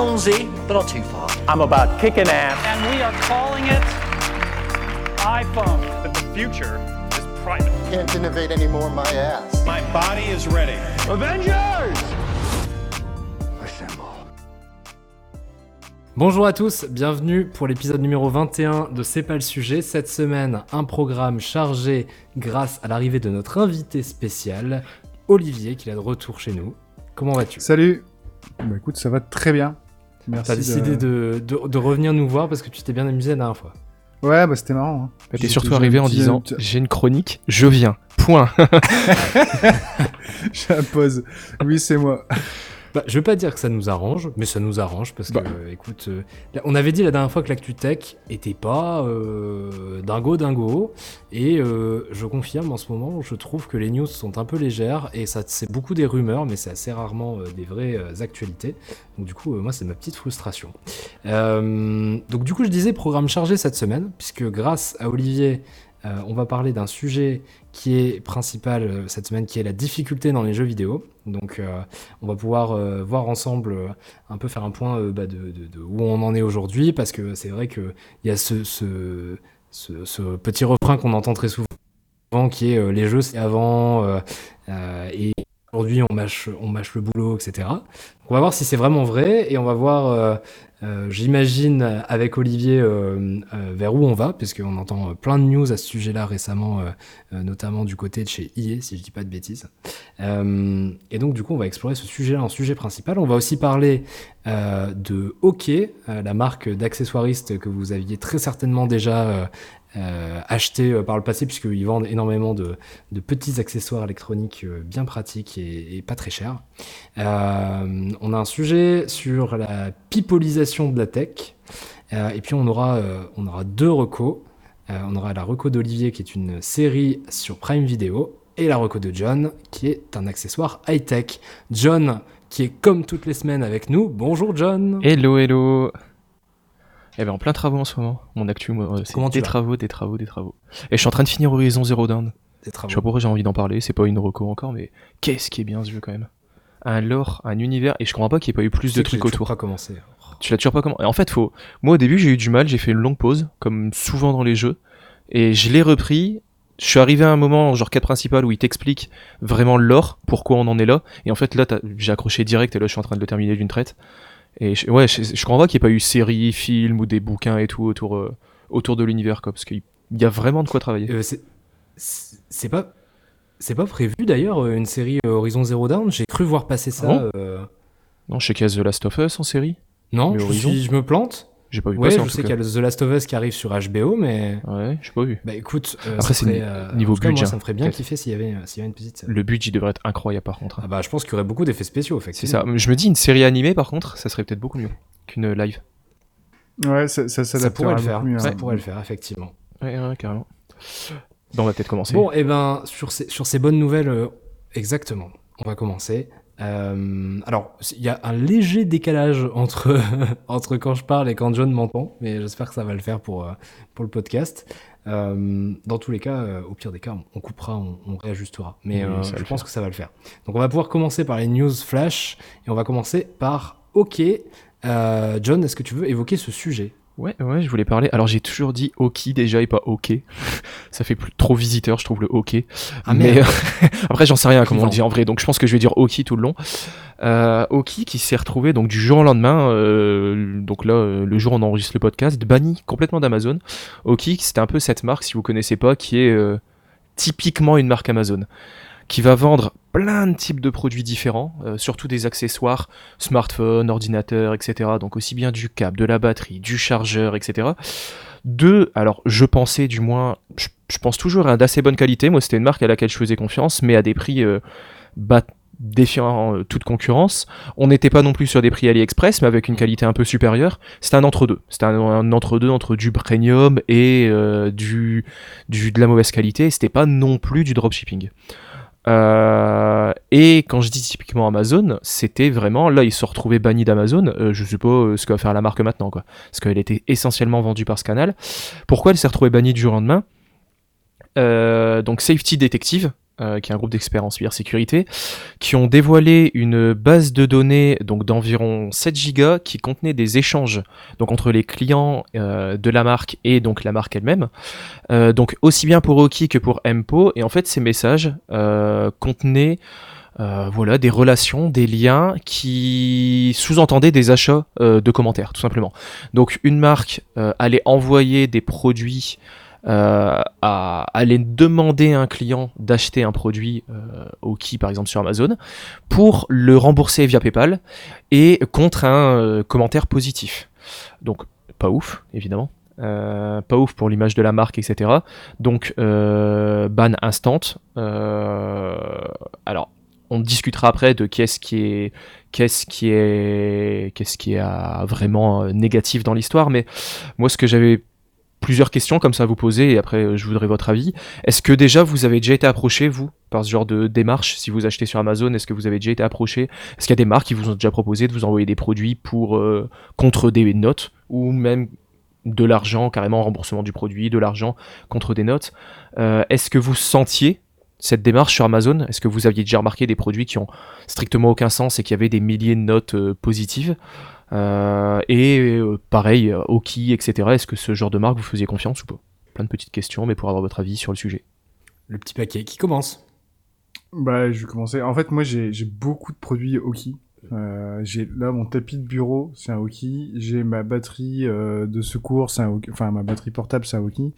allons-y, but not too far. I'm about kicking ass. and we are calling it iPhone. that the future is private. Can't innovate anymore, my ass. My body is ready. Avengers! Assemble. Bonjour à tous, bienvenue pour l'épisode numéro 21 de C'est pas le sujet. Cette semaine, un programme chargé grâce à l'arrivée de notre invité spécial, Olivier, qui est de retour chez nous. Comment vas-tu? Salut Bah écoute, ça va très bien. Merci. T'as décidé de... De, de revenir nous voir parce que tu t'es bien amusé la dernière fois. Ouais, bah c'était marrant. Hein. Bah, T'es surtout arrivé en disant petit- j'ai une chronique, je viens. Point. J'impose. Oui, c'est moi. Bah, je veux pas dire que ça nous arrange, mais ça nous arrange parce que, Bah. euh, écoute, euh, on avait dit la dernière fois que l'actu tech était pas euh, dingo dingo, et euh, je confirme en ce moment, je trouve que les news sont un peu légères et ça c'est beaucoup des rumeurs, mais c'est assez rarement des vraies actualités. Donc du coup, moi c'est ma petite frustration. Donc du coup, je disais programme chargé cette semaine, puisque grâce à Olivier, euh, on va parler d'un sujet qui est principal euh, cette semaine, qui est la difficulté dans les jeux vidéo. Donc euh, on va pouvoir voir ensemble un peu faire un point bah, de, où on en est aujourd'hui, parce que c'est vrai qu'il y a ce, petit refrain qu'on entend très souvent, qui est les jeux c'est avant, et aujourd'hui on mâche, le boulot, etc. On va voir si c'est vraiment vrai, et on va voir, j'imagine, avec Olivier, euh, euh, vers où on va, puisqu'on entend euh, plein de news à ce sujet-là récemment, euh, euh, notamment du côté de chez EA, si je dis pas de bêtises. Euh, et donc, du coup, on va explorer ce sujet-là en sujet principal. On va aussi parler euh, de Hockey, euh, la marque d'accessoiristes que vous aviez très certainement déjà euh, euh, acheté euh, par le passé, puisqu'ils vendent énormément de, petits accessoires électroniques euh, bien pratiques et, et pas très chers. Euh, on a un sujet sur la pipolisation de la tech. Et puis, on aura, on aura deux recos. On aura la reco d'Olivier, qui est une série sur Prime Video, et la reco de John, qui est un accessoire high-tech. John, qui est comme toutes les semaines avec nous. Bonjour John. Hello, hello. Eh ben en plein travaux en ce moment. Mon actu, moi, c'est des travaux, des travaux, des travaux. Et je suis en train de finir Horizon Zero Dawn. Des travaux. Je sais pas pourquoi j'ai envie d'en parler, c'est pas une reco encore, mais qu'est-ce qui est bien ce jeu quand même. Un lore, un univers, et je comprends pas qu'il n'y ait pas eu plus de trucs autour. pas commencé. Tu l'as toujours pas comment En fait, faut. Moi, au début, j'ai eu du mal. J'ai fait une longue pause, comme souvent dans les jeux, et je l'ai repris. Je suis arrivé à un moment, genre quête principale, où il t'explique vraiment le lore, pourquoi on en est là. Et en fait, là, j'ai accroché direct, et là, je suis en train de le terminer d'une traite. Et je, ouais, je, je pas qu'il n'y ait pas eu série, film ou des bouquins et tout autour, euh, autour de l'univers, quoi, parce qu'il y a vraiment de quoi travailler. Euh, c'est- pas. C'est pas prévu d'ailleurs euh, une série Horizon Zero Dawn. J'ai cru voir passer ça. Ah bon Non, je sais qu'il y a The Last of Us en série? Non, je me plante. J'ai pas vu Ouais, passer je en sais qu'il y a The Last of Us qui arrive sur HBO, mais Ouais, j'ai pas vu. bah écoute, euh, Après, c'est euh, niveau en tout cas, moi, budget, ça me ferait bien peut-être. kiffer s'il y avait, euh, s'il y avait une petite. Le budget devrait être incroyable par contre. Ah bah, je pense qu'il y aurait beaucoup d'effets spéciaux, C'est effectivement. ça. Je me dis une série animée par contre, ça serait peut-être beaucoup mieux qu'une live. Ouais, ça, ça, Ça s'adaptera pourrait le faire. mieux, Ça hein. pourrait le faire, effectivement. Ouais, ouais, carrément. Bon, on va peut-être commencer. Bon, et ben, sur ces, sur ces bonnes nouvelles, euh, exactement, on va commencer. Euh, alors, il y a un léger décalage entre, entre quand je parle et quand John m'entend, mais j'espère que ça va le faire pour, euh, pour le podcast. Euh, dans tous les cas, euh, au pire des cas, on, coupera, on, on réajustera. Mais Oui, je pense faire. que ça va le faire. Donc, on va pouvoir commencer par les news flash, et on va commencer par OK. John, est-ce que tu veux évoquer ce sujet? Ouais, ouais, je voulais parler. Alors j'ai toujours dit Hockey déjà et pas OK. ça fait plus trop visiteur, je trouve le hockey. Ah, Mais merde. après j'en sais rien comment on le dit en vrai, donc je pense que je vais dire Hockey tout le long. Euh, Hockey qui s'est retrouvé donc du jour au lendemain, euh, donc là euh, le jour où on enregistre le podcast, banni complètement d'Amazon. Hockey c'était un peu cette marque si vous connaissez pas qui est euh, typiquement une marque Amazon qui va vendre plein de types de produits différents, euh, surtout des accessoires, smartphone, ordinateur, etc. Donc aussi bien du câble, de la batterie, du chargeur, etc. Deux, alors je pensais du moins, je, pense toujours à d'assez bonne qualité. Moi, c'était une marque à laquelle je faisais confiance, mais à des prix euh, défiant euh, toute concurrence. On n'était pas non plus sur des prix AliExpress, mais avec une qualité un peu supérieure. C'était un entre-deux. C'était un, entre-deux entre du premium et du, du, de la mauvaise qualité. C'était pas non plus du dropshipping. Euh, et quand je dis typiquement Amazon, c'était vraiment là ils se retrouvés bannis d'Amazon. Euh, je euh, ce que va faire la marque maintenant quoi, parce qu'elle était essentiellement vendue par ce canal. Pourquoi elle s'est retrouvée bannie du jour au lendemain? Euh, Donc Safety Detective euh, qui est un groupe d'experts en cybersécurité, qui ont dévoilé une base de données donc d'environ 7 gigas qui contenait des échanges donc entre les clients euh, de la marque et donc la marque elle-même. Euh, donc aussi bien pour Oki que pour Empo. Et en fait, ces messages contenaient voilà, des relations, des liens qui sous-entendaient des achats de commentaires, tout simplement. Donc une marque allait envoyer des produits, euh, à, allait demander à un client d'acheter un produit euh, au qui, par exemple sur Amazon, pour le rembourser via PayPal et contre un euh, commentaire positif. Donc pas ouf, évidemment. Euh, pas ouf pour l'image de la marque, etc. Donc ban instant. Alors on discutera après de qu'est-ce qui est qu'est-ce qui est qu'est-ce qui est vraiment négatif dans l'histoire mais moi ce que j'avais plusieurs questions comme ça à vous poser et après euh, je voudrais votre avis. Est-ce que déjà vous avez déjà été approché vous par ce genre de démarche? Si vous achetez sur Amazon est-ce que vous avez déjà été approché? Est-ce qu'il y a des marques qui vous ont déjà proposé de vous envoyer des produits pour euh, contre des notes ou même de l'argent carrément remboursement du produit de l'argent contre des notes? Euh, est-ce que vous sentiez cette démarche sur Amazon? Est-ce que vous aviez déjà remarqué des produits qui ont strictement aucun sens et qui avaient des milliers de notes positives? Euh, Et euh, pareil, euh, Oki, etc. Est-ce que ce genre de marque vous faisiez confiance ou pas? Plein de petites questions, mais pour avoir votre avis sur le sujet. Le petit paquet qui commence. Bah, je vais commencer. En fait, moi, j'ai j'ai beaucoup de produits Oki. Euh, j'ai là mon tapis de bureau, c'est un Oki. J'ai ma batterie euh, de secours, c'est un Oki. Enfin, ma batterie portable, c'est un Oki.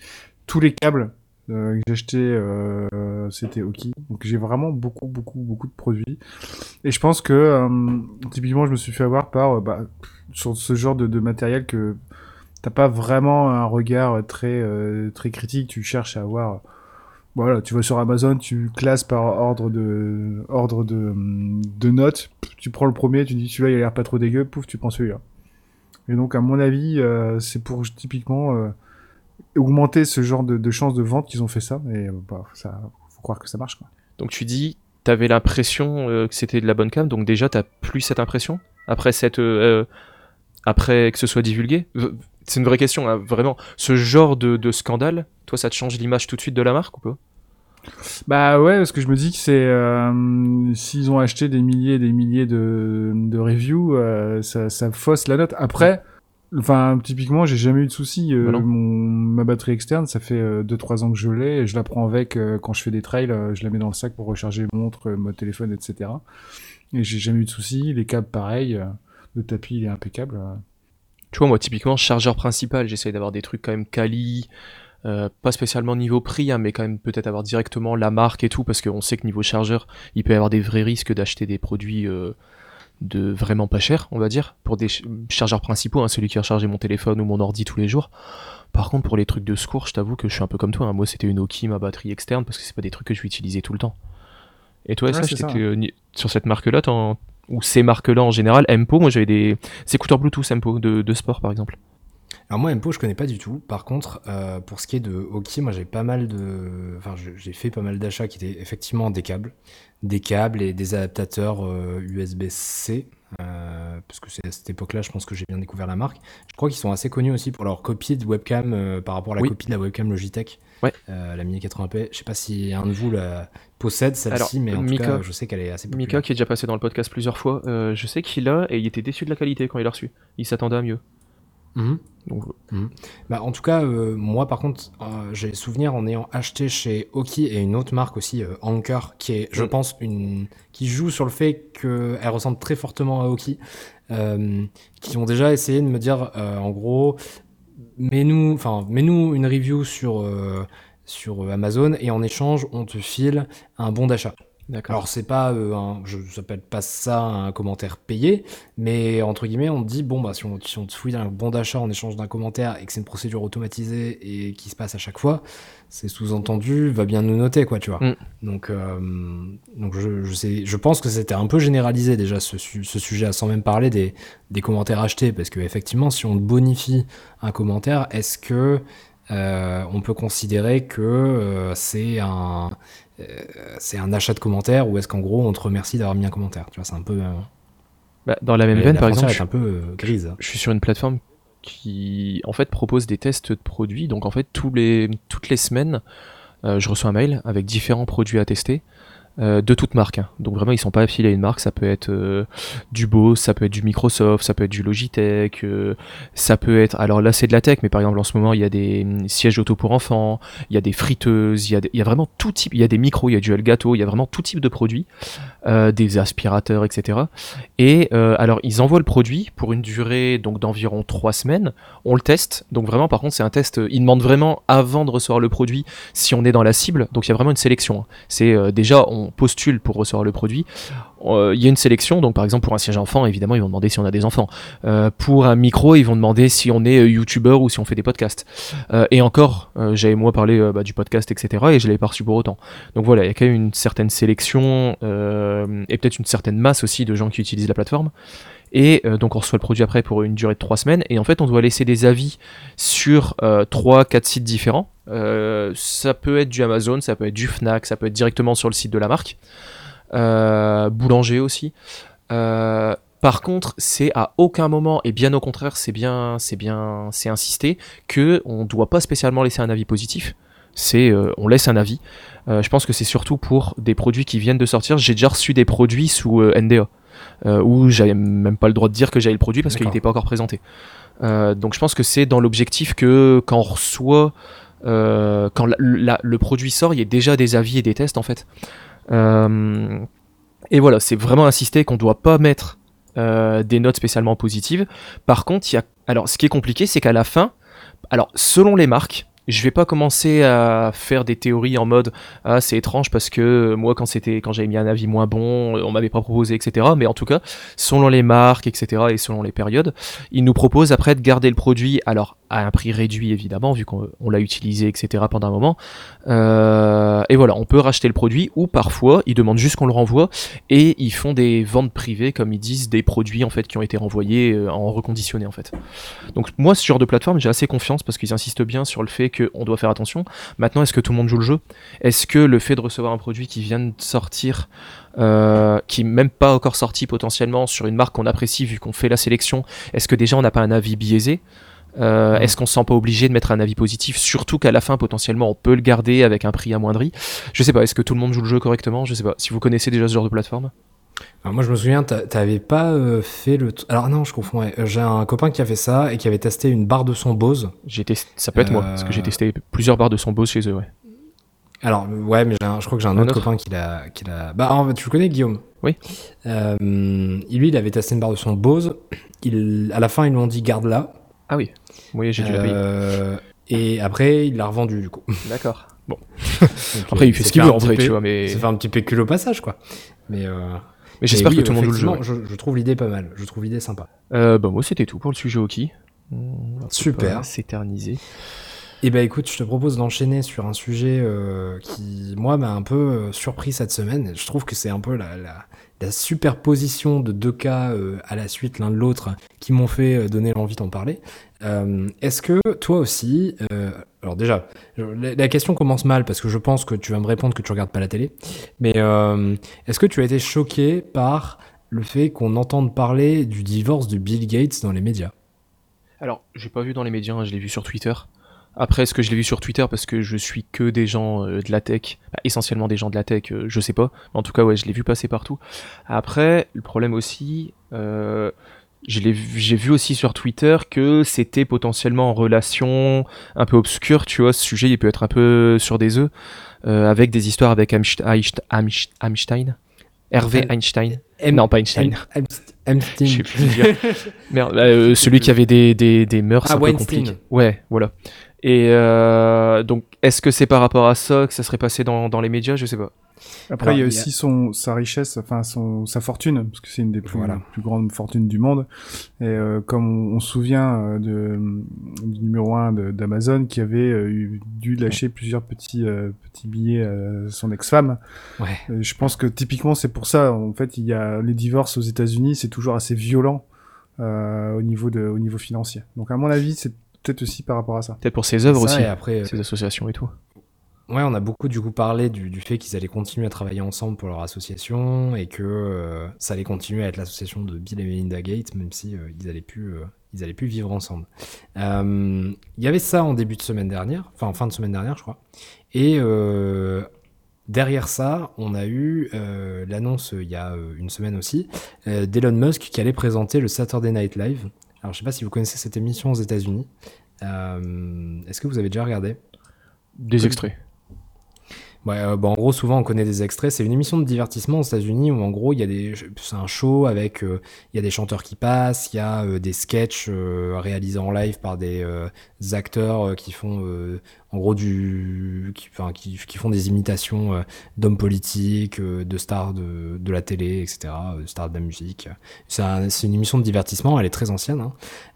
Tous les câbles euh, que j'ai achetés, euh, c'était Oki. Donc, j'ai vraiment beaucoup, beaucoup, beaucoup de produits. Et je pense que euh, typiquement, je me suis fait avoir par euh, bah, sur ce genre de, matériel que t'as pas vraiment un regard très très critique. Tu cherches à avoir voilà, tu vas sur Amazon, tu classes par ordre de ordre de, de notes. Tu prends le premier, tu dis celui-là il a l'air pas trop dégueu, pouf, tu prends celui-là. Et donc à mon avis, c'est pour typiquement augmenter ce genre de, de chances de vente qu'ils ont fait ça. Et euh, bah, ça, faut croire que ça marche. Quoi. Donc tu dis, t'avais l'impression euh, que c'était de la bonne cam, donc déjà t'as plus cette impression? Après cette, euh, euh, après que ce soit divulgué? C'est une vraie question, hein, vraiment. Ce genre de, de scandale, toi, ça te change l'image tout de suite de la marque ou pas? Bah ouais, parce que je me dis que c'est euh, s'ils ont acheté des milliers et des milliers de, de reviews, euh, ça, ça fausse la note. Après, enfin typiquement, j'ai jamais eu de soucis. Euh, Bah mon, ma batterie externe, ça fait 2-3 ans que je l'ai, et je la prends avec euh, quand je fais des trails, euh, je la mets dans le sac pour recharger montre, euh, mon téléphone, etc. Et j'ai jamais eu de soucis. Les câbles, pareil. euh, le tapis, il est impeccable. euh. Tu vois, moi, typiquement, chargeur principal, j'essaye d'avoir des trucs quand même quali, euh, pas spécialement niveau prix, hein, mais quand même peut-être avoir directement la marque et tout, parce qu'on sait que niveau chargeur, il peut y avoir des vrais risques d'acheter des produits euh, de vraiment pas cher, on va dire, pour des ch- chargeurs principaux, hein, celui qui a rechargé mon téléphone ou mon ordi tous les jours. Par contre, pour les trucs de secours, je t'avoue que je suis un peu comme toi. hein. Moi, c'était une Oki, ma batterie externe, parce que c'est pas des trucs que je vais utiliser tout le temps. Et toi, Ouais, ça, euh, sur cette marque-là, ou ces marques-là en général, Empo, moi j'avais des écouteurs Bluetooth Empo de, de sport par exemple. Alors moi, Empo, je connais pas du tout. Par contre, euh, pour ce qui est de Oki, moi j'ai pas mal de... Enfin, j'ai fait pas mal d'achats qui étaient effectivement des câbles. Des câbles et des adaptateurs euh, USB-C. euh, parce que c'est à cette époque-là, je pense que j'ai bien découvert la marque. Je crois qu'ils sont assez connus aussi pour leur copie de webcam euh, par rapport à la Oui. copie de la webcam Logitech. Ouais. Euh, la Mini 80p. Je sais pas si un de vous la possède celle-ci, mais en Mika- tout cas, je sais qu'elle est assez populaire. Mika qui est déjà passé dans le podcast plusieurs fois, euh, je sais qu'il a et il était déçu de la qualité quand il l'a reçu. Il s'attendait à mieux. Mhm. Donc, Bah, en tout cas, euh, moi par contre, euh, j'ai souvenir en ayant acheté chez Oki et une autre marque aussi, euh, Anker, qui est, je Mm. pense, une qui joue sur le fait qu'elle ressemble très fortement à Oki, euh, qui ont déjà essayé de me dire, en gros, mets-nous, enfin, mets-nous une review sur sur Amazon et en échange, on te file un bon d'achat. Alors c'est pas euh, un, je s'appelle pas ça un commentaire payé, mais entre guillemets on dit bon bah si on, si on te fouille un bon d'achat en échange d'un commentaire et que c'est une procédure automatisée et qui se passe à chaque fois, c'est sous-entendu va bien nous noter quoi tu vois. Mm. Donc euh, donc je, je sais, je pense que c'était un peu généralisé déjà ce, su- ce sujet sans même parler des, des commentaires achetés parce que effectivement si on bonifie un commentaire, est-ce que euh, on peut considérer que euh, c'est un c'est un achat de commentaire ou est-ce qu'en gros on te remercie d'avoir mis un commentaire Tu vois, c'est un peu. euh, Bah, dans la même veine, par exemple, est un peu euh, grise. je suis sur une plateforme qui en fait propose des tests de produits. Donc en fait tous les toutes les semaines, euh, je reçois un mail avec différents produits à tester. Euh, de toute marque, hein. donc vraiment ils sont pas affiliés à une marque, ça peut être euh, du Bose, ça peut être du Microsoft, ça peut être du Logitech, euh, ça peut être, alors là c'est de la tech, mais par exemple en ce moment il y a des hum, sièges auto pour enfants, il y a des friteuses, il y a, vraiment tout type, il y a des micros, il y a du Elgato, il y a vraiment tout type de produits, euh, des aspirateurs, etc. Et alors ils envoient le produit pour une durée donc d'environ trois semaines, on le teste, donc vraiment par contre c'est un test, ils demandent vraiment avant de recevoir le produit si on est dans la cible, donc il y a vraiment une sélection. hein. C'est déjà postule pour recevoir le produit, Euh, il y a une sélection, donc par exemple pour un siège enfant évidemment ils vont demander si on a des enfants, Euh, pour un micro ils vont demander si on est euh, youtubeur ou si on fait des podcasts. Et encore, j'avais moi parlé bah, du podcast etc. et je l'avais pas reçu pour autant. Donc voilà, il y a quand même une certaine sélection et peut-être une certaine masse aussi de gens qui utilisent la plateforme. Et euh, donc on reçoit le produit après pour une durée de trois semaines. Et en fait, on doit laisser des avis sur euh, trois, quatre sites différents. Euh, ça peut être du Amazon, ça peut être du Fnac, ça peut être directement sur le site de la marque. Boulanger aussi. Par contre, c'est à aucun moment, et bien au contraire, c'est bien, c'est bien, c'est insisté que on doit pas spécialement laisser un avis positif. C'est, on laisse un avis. Je pense que c'est surtout pour des produits qui viennent de sortir. J'ai déjà reçu des produits sous NDA où j'avais même pas le droit de dire que j'avais le produit parce qu'il n'était pas encore présenté. Euh, donc je pense que c'est dans l'objectif que quand on reçoit, euh, quand la- la- le produit sort, il y a déjà des avis et des tests en fait. Euh, et voilà, c'est vraiment insister qu'on doit pas mettre euh, des notes spécialement positives. Par contre, il y a, alors ce qui est compliqué, c'est qu'à la fin, alors selon les marques. Je vais pas commencer à faire des théories en mode ah c'est étrange parce que moi quand c'était quand j'avais mis un avis moins bon on m'avait pas proposé etc mais en tout cas selon les marques etc et selon les périodes ils nous proposent après de garder le produit alors à un prix réduit évidemment vu qu'on on l'a utilisé etc pendant un moment. Euh, et voilà on peut racheter le produit ou parfois ils demandent juste qu'on le renvoie et ils font des ventes privées comme ils disent des produits en fait qui ont été renvoyés euh, en reconditionné en fait. Donc moi ce genre de plateforme j'ai assez confiance parce qu'ils insistent bien sur le fait qu'on doit faire attention. Maintenant est-ce que tout le monde joue le jeu? Est-ce que le fait de recevoir un produit qui vient de sortir euh, qui même pas encore sorti potentiellement sur une marque qu'on apprécie vu qu'on fait la sélection est-ce que déjà on n'a pas un avis biaisé? Euh, Est-ce qu'on se sent pas obligé de mettre un avis positif? Surtout qu'à la fin, potentiellement, on peut le garder avec un prix amoindri. Je sais pas, est-ce que tout le monde joue le jeu correctement? Je sais pas. Si vous connaissez déjà ce genre de plateforme? Alors moi je me souviens, t'a- t'avais pas euh, fait le... Alors non, je confonds. ouais. Euh, J'ai un copain qui a fait ça et qui avait testé une barre de son Bose. J'ai testé, ça peut être moi, parce que j'ai Euh. testé plusieurs barres de son Bose chez eux, ouais. Alors ouais, mais un- je crois que j'ai un, Un autre autre copain qui l'a... Qui l'a... Bah en fait, tu le connais Guillaume? Oui. Euh, lui, il avait testé une barre de son Bose. Il... À la fin, ils lui ont dit garde-la. Ah oui, oui, j'ai dû la payer. Et après, il l'a revendu du coup. D'accord. Bon. Donc, Après, il fait ce qu'il veut en vrai, tu vois, mais, Ça fait un petit pécule au passage, quoi. Mais, euh, mais j'espère que tout le monde joue le jeu. effectivement, Je, je trouve l'idée pas mal. Je trouve l'idée sympa. Euh, bah, moi, c'était tout pour le sujet hockey. Super. S'éterniser. Et bah écoute, je te propose d'enchaîner sur un sujet euh, qui, moi, m'a un peu euh, surpris cette semaine. Je trouve que c'est un peu la, la, la superposition de deux cas euh, à la suite l'un de l'autre qui m'ont fait donner l'envie d'en parler. Euh, Est-ce que toi aussi, euh, alors déjà, la, question commence mal parce que je pense que tu vas me répondre que tu regardes pas la télé, mais euh, est-ce que tu as été choqué par le fait qu'on entende parler du divorce de Bill Gates dans les médias? Alors, j'ai pas vu dans les médias, hein, je l'ai vu sur Twitter. Après, est-ce que je l'ai vu sur Twitter parce que je suis que des gens de la tech, bah, essentiellement des gens de la tech, je sais pas. En tout cas, ouais, je l'ai vu passer partout. Après, le problème aussi, euh, j'ai vu aussi sur Twitter que c'était potentiellement en relation un peu obscure, tu vois. Ce sujet, il peut être un peu sur des œufs, euh, avec des histoires avec Einst- Einstein. Hervé Euh, Einstein? M- Non, pas Einstein. M-. Je sais plus dire. Merde, euh, celui qui avait des, des, des mœurs Ah, un peu Weinstein. compliquées. Ouais, voilà. Et euh, donc, est-ce que c'est par rapport à ça que ça serait passé dans, dans les médias? Je sais pas. Après, Alors, il y a il y a- aussi son, sa richesse, enfin son, sa fortune, parce que c'est une des plus, Voilà. plus grandes fortunes du monde. Et euh, comme on, on se souvient euh, de, du numéro 1 d'Amazon qui avait euh, eu- dû lâcher plusieurs petits, euh, petits billets à son ex-femme, Ouais. euh, je pense que typiquement c'est pour ça. En fait, il y a les divorces aux États-Unis, c'est toujours assez violent euh, au niveau de, au niveau financier. Donc à mon avis, c'est peut-être aussi par rapport à ça. Peut-être pour ses œuvres Ça, aussi, et après, euh, ses associations et tout. Ouais, on a beaucoup du coup parlé du, fait qu'ils allaient continuer à travailler ensemble pour leur association et que euh, ça allait continuer à être l'association de Bill et Melinda Gates, même si euh, ils allaient plus, euh, ils allaient plus vivre ensemble. Il y avait ça en début de semaine dernière, enfin en fin de semaine dernière, je crois. Et derrière ça, on a eu l'annonce il y a une semaine aussi d'Elon Musk qui allait présenter le Saturday Night Live. Alors je sais pas si vous connaissez cette émission aux États-Unis. Est-ce que vous avez déjà regardé? Des extraits. Ouais, euh, en gros, souvent on connaît des extraits. C'est une émission de divertissement aux États-Unis où en gros il y a des, c'est un show avec, euh, y a des chanteurs qui passent, il y a euh, des sketchs réalisés en live par des acteurs qui font, en gros du, qui, enfin, qui, font des imitations euh, d'hommes politiques, euh, de stars de, la télé, etc., euh, stars de la musique. C'est un- c'est une émission de divertissement. Elle est très ancienne. hein.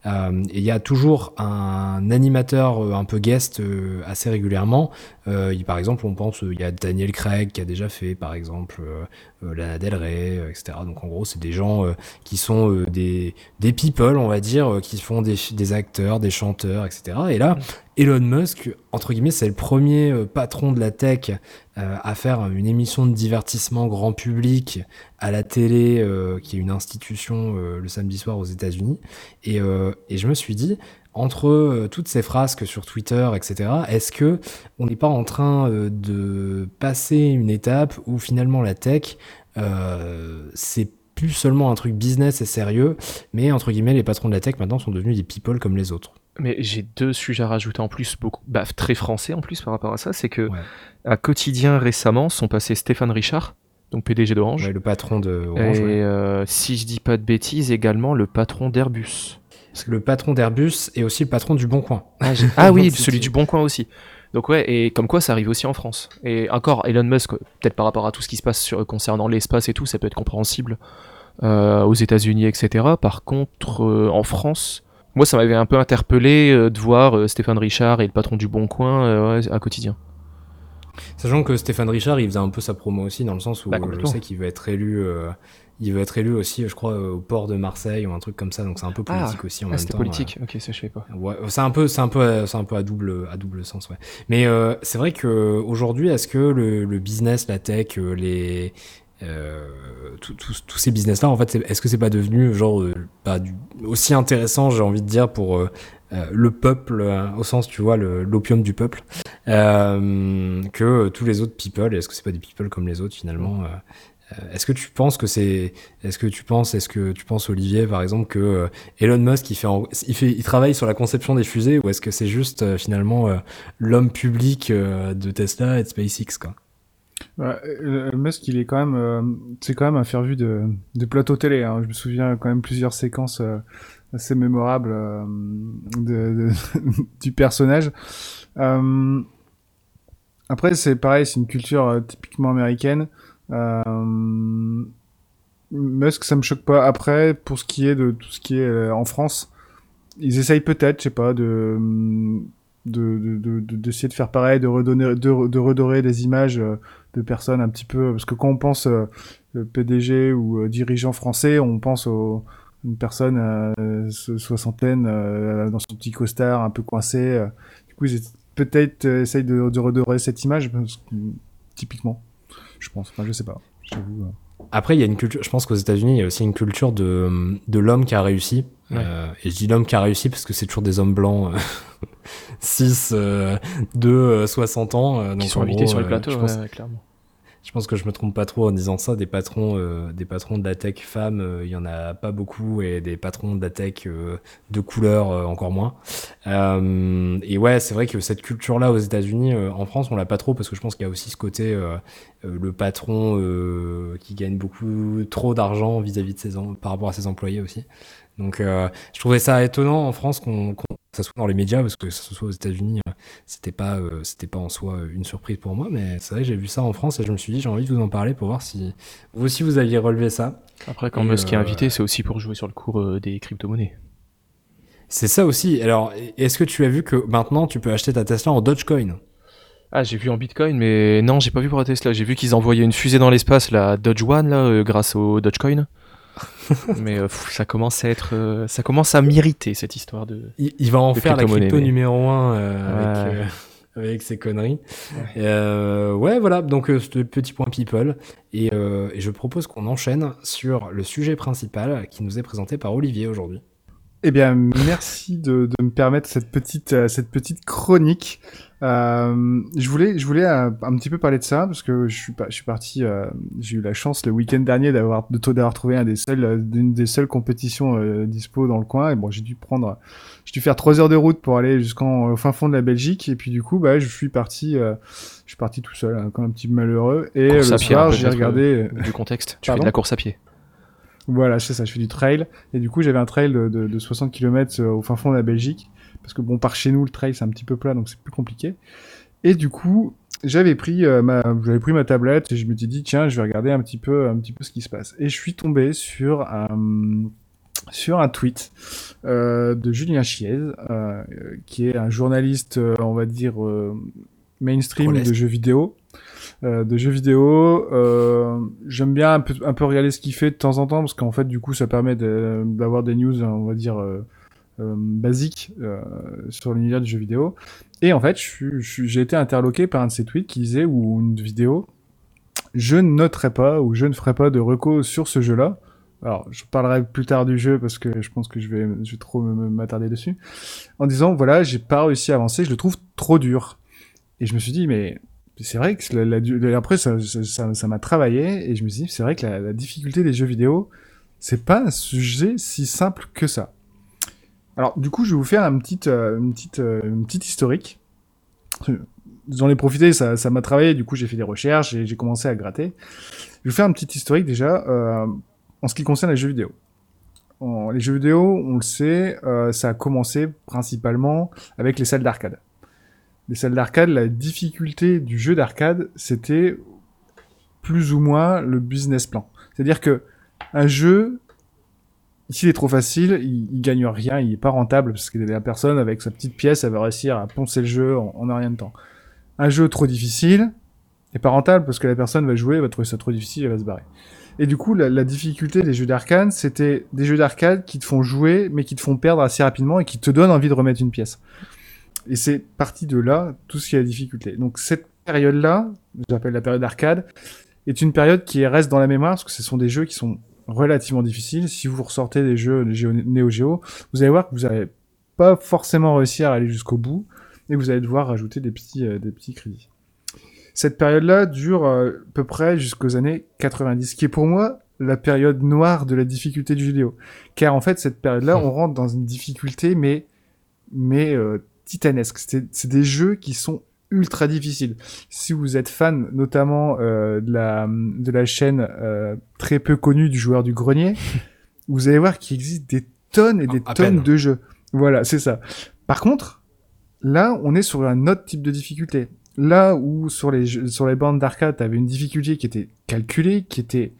Euh, et il y a toujours un animateur euh, un peu guest euh, assez régulièrement. Euh, par exemple, on pense, euh, il y a Daniel Craig qui a déjà fait, par exemple, euh, euh, Lana Del Rey, euh, etc. Donc en gros, c'est des gens euh, qui sont euh, des, des people, on va dire, euh, qui font des, des acteurs, des chanteurs, etc. Et là, Elon Musk, entre guillemets, c'est le premier euh, patron de la tech euh, à faire une émission de divertissement grand public à la télé, euh, qui est une institution euh, le samedi soir aux États-Unis. Et, euh, et je me suis dit, entre euh, toutes ces frasques sur Twitter, etc., est-ce que on n'est pas en train euh, de passer une étape où finalement la tech, euh, c'est plus seulement un truc business et sérieux, mais entre guillemets, les patrons de la tech maintenant sont devenus des people comme les autres? Mais j'ai deux sujets à rajouter en plus, beaucoup, bah, très français en plus par rapport à ça. C'est que Ouais. à quotidien récemment sont passés Stéphane Richard, donc PDG d'Orange, Ouais, le patron de Orange, et ouais. euh, si je dis pas de bêtises, également le patron d'Airbus. Parce que le patron d'Airbus est aussi le patron du Bon Coin. Ah oui, celui du Bon Coin aussi. Donc ouais, et comme quoi ça arrive aussi en France. Et encore, Elon Musk, peut-être par rapport à tout ce qui se passe sur, concernant l'espace et tout, ça peut être compréhensible euh, aux États-Unis, etc. Par contre, euh, en France, moi ça m'avait un peu interpellé euh, de voir euh, Stéphane Richard et le patron du Bon Coin euh, ouais, à quotidien. Sachant que Stéphane Richard, il faisait un peu sa promo aussi, dans le sens où Bah, je sais qu'il veut être élu. Il veut être élu aussi, je crois, au port de Marseille ou un truc comme ça. Donc c'est un peu politique aussi en Ah, même temps. politique. Ok, ça je savais pas. Ouais, c'est un peu, c'est un peu, c'est un peu à double, à double sens, ouais. Mais euh, c'est vrai que aujourd'hui, est-ce que le, le business, la tech, euh, les euh, tous ces business-là, en fait, est-ce que c'est pas devenu genre du- aussi intéressant, j'ai envie de dire, pour euh, le peuple, euh, au sens, tu vois, l'opium du peuple, euh, que tous les autres people. Est-ce que c'est pas des people comme les autres finalement Est-ce que tu penses que c'est, est-ce que tu penses, est-ce que tu penses Olivier par exemple que euh, Elon Musk il fait, il fait, il travaille sur la conception des fusées ou est-ce que c'est juste euh, finalement euh, l'homme public euh, de Tesla et de SpaceX quoi? Bah, euh, Musk, il est quand même, euh, c'est quand même un faire-vu de, de plateau télé. Hein. Je me souviens quand même plusieurs séquences euh, assez mémorables euh, de, de- du personnage. Euh, après, c'est pareil, c'est une culture euh, typiquement américaine. Euh, Musk, ça me choque pas. Après, pour ce qui est de tout ce qui est euh, en France, ils essayent peut-être, je sais pas, de de de- de- de- d'essayer de, faire pareil, de redonner, de, redorer des images euh, de personnes un petit peu, parce que quand on pense PDG ou dirigeant français, on pense aux une personne euh, so- soixantaine dans son petit costard un peu coincé. Du coup, ils peut-être essayent de, de redorer cette image, parce que, typiquement, je pense. Enfin, je sais pas. J'avoue. euh. Après, il y a une culture, je pense qu'aux États-Unis, il y a aussi une culture de, de l'homme qui a réussi. Ouais. Euh, et je dis l'homme qui a réussi parce que c'est toujours des hommes blancs, 6, 2, 60 ans. euh, Qui donc sont en invités gros, sur le euh, plateau, je pense, ouais, clairement. Je pense que je me trompe pas trop en disant ça. Des patrons, euh, des patrons de la tech femmes, euh, il y en a pas beaucoup, et des patrons de la tech euh, de couleur euh, encore moins. Euh, et ouais, c'est vrai que cette culture-là aux États-Unis, euh, en France, on l'a pas trop parce que je pense qu'il y a aussi ce côté euh, euh, le patron euh, qui gagne beaucoup trop d'argent vis-à-vis de ses par rapport à ses employés aussi. Donc, euh, je trouvais ça étonnant en France qu'on ça soit dans les médias parce que ce soit aux États-Unis, euh, c'était pas euh, c'était pas en soi une surprise pour moi, mais c'est vrai que j'ai vu ça en France et je me suis dit j'ai envie de vous en parler pour voir si vous aussi vous aviez relevé ça. Après, quand Et, Musk est euh, invité, c'est aussi pour jouer sur le cours euh, des crypto-monnaies. C'est ça aussi. Alors, est-ce que tu as vu que maintenant tu peux acheter ta Tesla en Dogecoin? Ah, j'ai vu en Bitcoin, mais non, j'ai pas vu pour la Tesla. J'ai vu qu'ils envoyaient une fusée dans l'espace, la Dodge One, là, euh, grâce au Dogecoin. mais euh, pff, ça commence à être, euh, ça commence à m'irriter cette histoire de. il, il va en faire la crypto mais- numéro 1 avec, Ouais. euh, avec ses conneries. Ouais, voilà, donc ce petit point people. Et, et je propose qu'on enchaîne sur le sujet principal qui nous est présenté par Olivier aujourd'hui. Eh bien, merci de, de me permettre cette petite, euh, cette petite chronique. Euh, je voulais, je voulais un, un petit peu parler de ça parce que je suis, pas, je suis parti. euh, j'ai eu la chance le week-end dernier d'avoir, de d'avoir trouvé un des seuls, euh, d'une des seules compétitions euh, dispo dans le coin. Et bon, j'ai dû prendre, j'ai dû faire trois heures de route pour aller jusqu'en fin fond de la Belgique. Et puis du coup, bah, je suis parti, euh, je suis parti tout seul, hein, comme un petit malheureux. Et Course le soir, j'ai regardé. Du contexte, tu Pardon fais de la course à pied. Voilà, c'est ça, je fais du trail. Et du coup, j'avais un trail de, de, de 60 km au fin fond de la Belgique. Parce que bon, par chez nous, le trail, c'est un petit peu plat, donc c'est plus compliqué. Et du coup, j'avais pris, euh, ma, j'avais pris ma tablette et je me suis dit, tiens, je vais regarder un petit peu, un petit peu ce qui se passe. Et je suis tombé sur un, sur un tweet euh, de Julien Chiez, euh, qui est un journaliste, euh, on va dire, euh, mainstream de jeux vidéo. Euh, de jeux vidéo, euh, j'aime bien un peu, regarder ce qu'il fait de temps en temps parce qu'en fait du coup ça permet d'avoir des news on va dire euh, basiques sur l'univers du jeu vidéo. Et en fait j'ai été interloqué par un de ses tweets qui disait ou une vidéo je ne noterai pas ou je ne ferai pas de reco sur ce jeu-là. Alors, je parlerai plus tard du jeu parce que je pense que je vais, je vais trop m'attarder dessus. En disant, voilà, j'ai pas réussi à avancer, je le trouve trop dur. Et je me suis dit, mais c'est vrai que la, après, ça, ça, ça- ça m'a travaillé et je me suis dit, c'est vrai que la, difficulté des jeux vidéo, c'est pas un sujet si simple que ça. Alors, du coup, je vais vous faire un petit, euh, une, petite, euh, une petite historique. J'en ai profité, ça ça m'a travaillé, du coup, j'ai fait des recherches et j'ai commencé à gratter. Je vais vous faire un petit historique déjà euh, en ce qui concerne les jeux vidéo. Les jeux vidéo, on le sait, euh, ça a commencé principalement avec les salles d'arcade. Les salles d'arcade, la difficulté du jeu d'arcade, c'était plus ou moins le business plan. C'est-à-dire que un jeu, s'il est trop facile, il, il gagne rien, il est pas rentable parce que la personne avec sa petite pièce, elle va réussir à poncer le jeu en, en rien de temps. Un jeu trop difficile, est pas rentable parce que la personne va jouer, va trouver ça trop difficile, elle va se barrer. Et du coup, la difficulté des jeux d'arcade, c'était des jeux d'arcade qui te font jouer, mais qui te font perdre assez rapidement et qui te donnent envie de remettre une pièce. Et c'est parti de là, tout ce qui est la difficulté. Donc cette période-là, j'appelle la période d'arcade, est une période qui reste dans la mémoire parce que ce sont des jeux qui sont relativement difficiles. Si vous ressortez des jeux Neo Geo, vous allez voir que vous n'allez pas forcément réussir à aller jusqu'au bout et vous allez devoir rajouter des petits, euh, des petits crédits. Cette période-là dure euh, à peu près jusqu'aux années 90, qui est pour moi la période noire de la difficulté du jeu vidéo. Car en fait, cette période-là, on rentre dans une difficulté, mais, mais euh, titanesque. C'est des jeux qui sont ultra difficiles. Si vous êtes fan notamment euh, de, la, de la chaîne euh, très peu connue du joueur du grenier, vous allez voir qu'il existe des tonnes et des À tonnes peine. de jeux. Voilà, c'est ça. Par contre, là, on est sur un autre type de difficulté. Là où sur les, jeux- sur les bandes d'arcade, tu avais une difficulté qui était calculée, qui était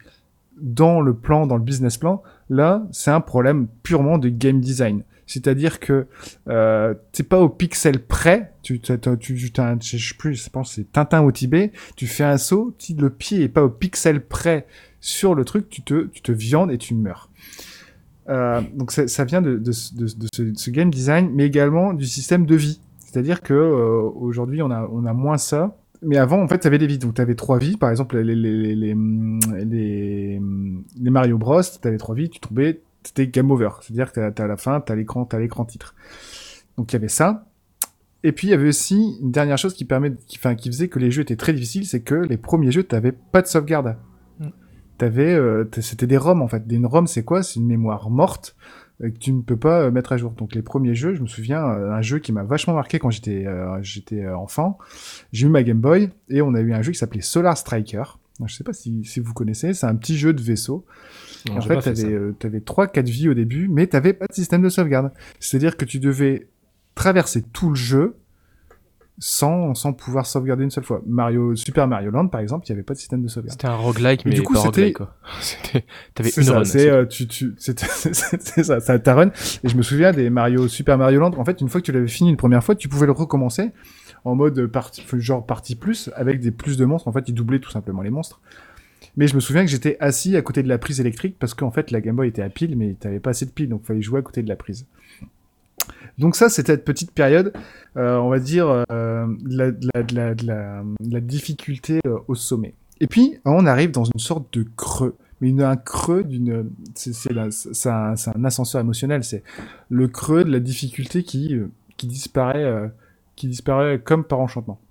dans le plan, dans le business plan, là, c'est un problème purement de game design. C'est-à-dire que euh, t'es pas au pixel près, tu, tu, tu, je sais plus, je pense c'est Tintin au Tibet, tu fais un saut, si le pied est pas au pixel près sur le truc, tu te, tu te viandes et tu meurs. Euh, donc ça, ça vient de, de, de, de ce, de ce game design, mais également du système de vie. C'est-à-dire que euh, aujourd'hui on a, on a moins ça. Mais avant, en fait, tu avais des vies. Donc, tu avais trois vies. Par exemple, les, les, les, les, les, Mario Bros, tu avais trois vies, tu tombais, c'était game over. C'est-à-dire que tu à la fin, tu as l'écran t'as l'écran titre. Donc, il y avait ça. Et puis, il y avait aussi une dernière chose qui, permet, qui, enfin, qui faisait que les jeux étaient très difficiles, c'est que les premiers jeux, tu pas de sauvegarde. Mm. T'avais, euh, c'était des ROM en fait. Des ROM, c'est quoi? C'est une mémoire morte euh, que tu ne peux pas euh, mettre à jour. Donc les premiers jeux, je me souviens, un jeu qui m'a vachement marqué quand j'étais euh, j'étais enfant. J'ai eu ma Game Boy et on a eu un jeu qui s'appelait Solar Striker. Je sais pas si, si vous connaissez, c'est un petit jeu de vaisseau. Non, en fait, t'avais euh, trois, quatre vies au début, mais t'avais pas de système de sauvegarde. C'est-à-dire que tu devais traverser tout le jeu sans, sans pouvoir sauvegarder une seule fois. Mario, Super Mario Land, par exemple, il y avait pas de système de sauvegarde. C'était un roguelike, Mais mais du coup, pas c'était- roguelike, quoi. C'était, t'avais C'est une ça, run. c'est, euh, tu, tu, ça, ça ta run. Et je me souviens des Mario, Super Mario Land. En fait, une fois que tu l'avais fini une première fois, tu pouvais le recommencer en mode genre partie plus, avec des plus de monstres. En fait, ils doublaient tout simplement les monstres. Mais je me souviens que j'étais assis à côté de la prise électrique parce qu'en fait, la Game Boy était à pile, mais t'avais pas assez de piles, donc fallait jouer à côté de la prise. Donc ça, c'était cette petite période, euh, on va dire, euh, de, la, difficulté euh, au sommet. Et puis, on arrive dans une sorte de creux. Mais une, un creux d'une... C'est un, un ascenseur émotionnel. C'est le creux de la difficulté qui, qui, disparaît, qui disparaît comme par enchantement.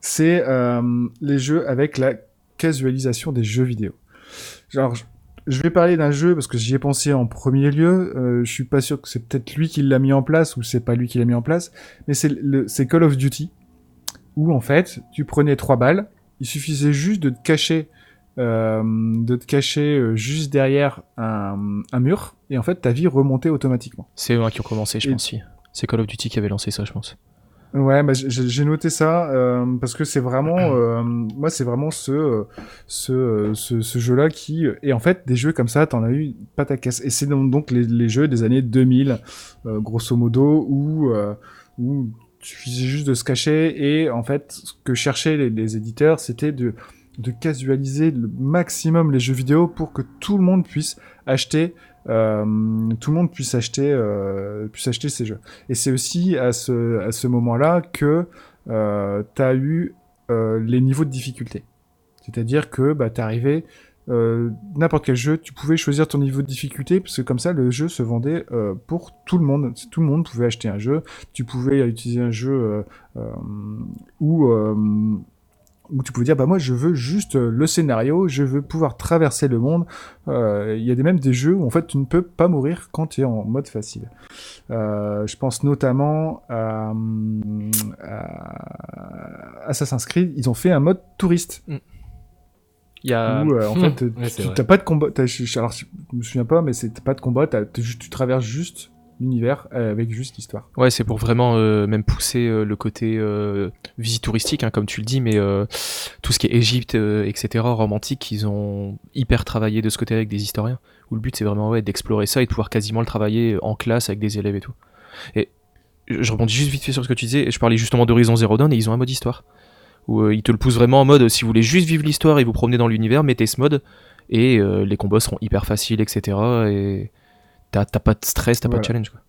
C'est euh, les jeux avec la casualisation des jeux vidéo. Genre, je- vais parler d'un jeu parce que j'y ai pensé en premier lieu. Euh, je suis pas sûr que c'est peut-être lui qui l'a mis en place ou c'est pas lui qui l'a mis en place, mais c'est le- c'est Call of Duty où en fait tu prenais trois balles, il suffisait juste de te cacher, euh, de te cacher euh, juste derrière un, un mur et en fait ta vie remontait automatiquement. C'est eux qui ont commencé, je Et- pense. si. C'est Call of Duty qui avait lancé ça, je pense. Ouais, bah, j'ai noté ça euh, parce que c'est vraiment, euh, moi c'est vraiment ce, euh, ce, ce, jeu-là qui et en fait des jeux comme ça, t'en as eu pas ta casse. Et c'est donc, les, les jeux des années 2000, euh, grosso modo, où où suffisait juste de se cacher et en fait ce que cherchaient les éditeurs, c'était de de casualiser le maximum les jeux vidéo pour que tout le monde puisse acheter euh, tout le monde puisse acheter euh, puisse acheter ces jeux. Et c'est aussi à ce, à ce moment-là que euh, tu as eu euh, les niveaux de difficulté. C'est-à-dire que bah, tu arrivais, euh, n'importe quel jeu, tu pouvais choisir ton niveau de difficulté, parce que comme ça, le jeu se vendait euh, pour tout le monde. Tout le monde pouvait acheter un jeu. Tu pouvais utiliser un jeu où, où tu pouvais dire, bah moi, je veux juste euh, le scénario, je veux pouvoir traverser le monde. Euh, Il y a des, même des jeux où, en fait, tu ne peux pas mourir quand tu es en mode facile. Euh, je pense notamment à, à Assassin's Creed. Ils ont fait un mode touriste Il y a. où euh, en fait ouais, tu t'as pas de combat. alors je me souviens pas, mais c'est pas de combat. t'as- t'es juste- tu traverses juste euh, avec juste l'histoire. Ouais, c'est pour vraiment euh, même pousser euh, le côté euh, visite touristique, hein, comme tu le dis, mais tout ce qui est Égypte, etc., romantique, ils ont hyper travaillé de ce côté avec des historiens, où le but c'est vraiment ouais, d'explorer ça et de pouvoir quasiment le travailler en classe avec des élèves et tout. Et je rebondis juste vite fait sur ce que tu disais, je parlais justement d'Horizon Zero Dawn, et ils ont un mode histoire, où ils te le poussent vraiment en mode, si vous voulez juste vivre l'histoire et vous promener dans l'univers, mettez ce mode, et les combats seront hyper faciles, etc., et t'as pas de stress, t'as pas de Voilà. challenge, quoi.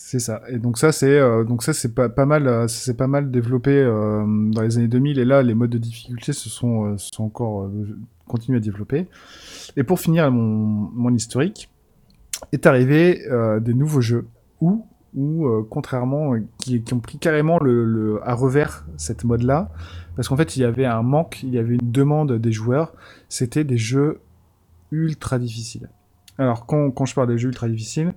C'est ça. Et donc ça c'est euh, donc ça c'est pas pas mal euh, c'est pas mal développé euh, dans les années 2000 et là les modes de difficulté se sont euh, sont encore euh, continués à développer. Et pour finir mon mon historique est arrivé euh, des nouveaux jeux où ou contrairement euh, qui, qui ont pris carrément le, le à revers cette mode là parce qu'en fait il y avait un manque, il y avait une demande des joueurs, c'était des jeux ultra difficiles. Alors quand quand je parle des jeux ultra difficiles,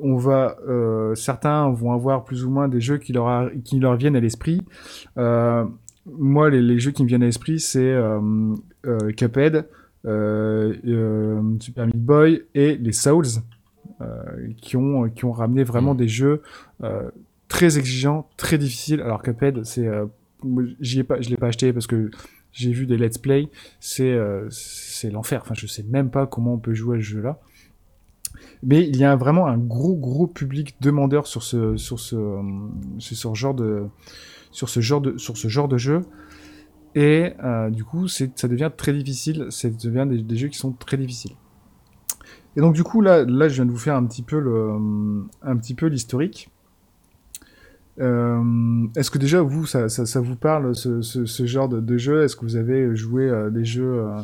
on va euh, certains vont avoir plus ou moins des jeux qui leur a- qui leur viennent à l'esprit. Euh, moi, les, les jeux qui me viennent à l'esprit, c'est euh, euh, Cuphead, Super Meat Boy et les Souls, qui ont qui ont ramené vraiment des jeux très exigeants, très difficiles. Alors Cuphead, c'est j'y ai pas, je l'ai pas acheté parce que j'ai vu des let's play, c'est c'est l'enfer. Enfin, je sais même pas comment on peut jouer à ce jeu-là. Mais il y a vraiment un gros gros public demandeur sur ce sur ce euh, sur ce genre de sur ce genre de sur ce genre de jeu. Et euh, du coup ça devient très difficile. Ça devient des, jeux qui sont très difficiles. Et donc du coup là là je viens de vous faire un petit peu le un petit peu l'historique. Euh, est-ce que déjà vous ça, ça, vous parle ce, ce, genre de, jeu? Est-ce que vous avez joué à des jeux euh,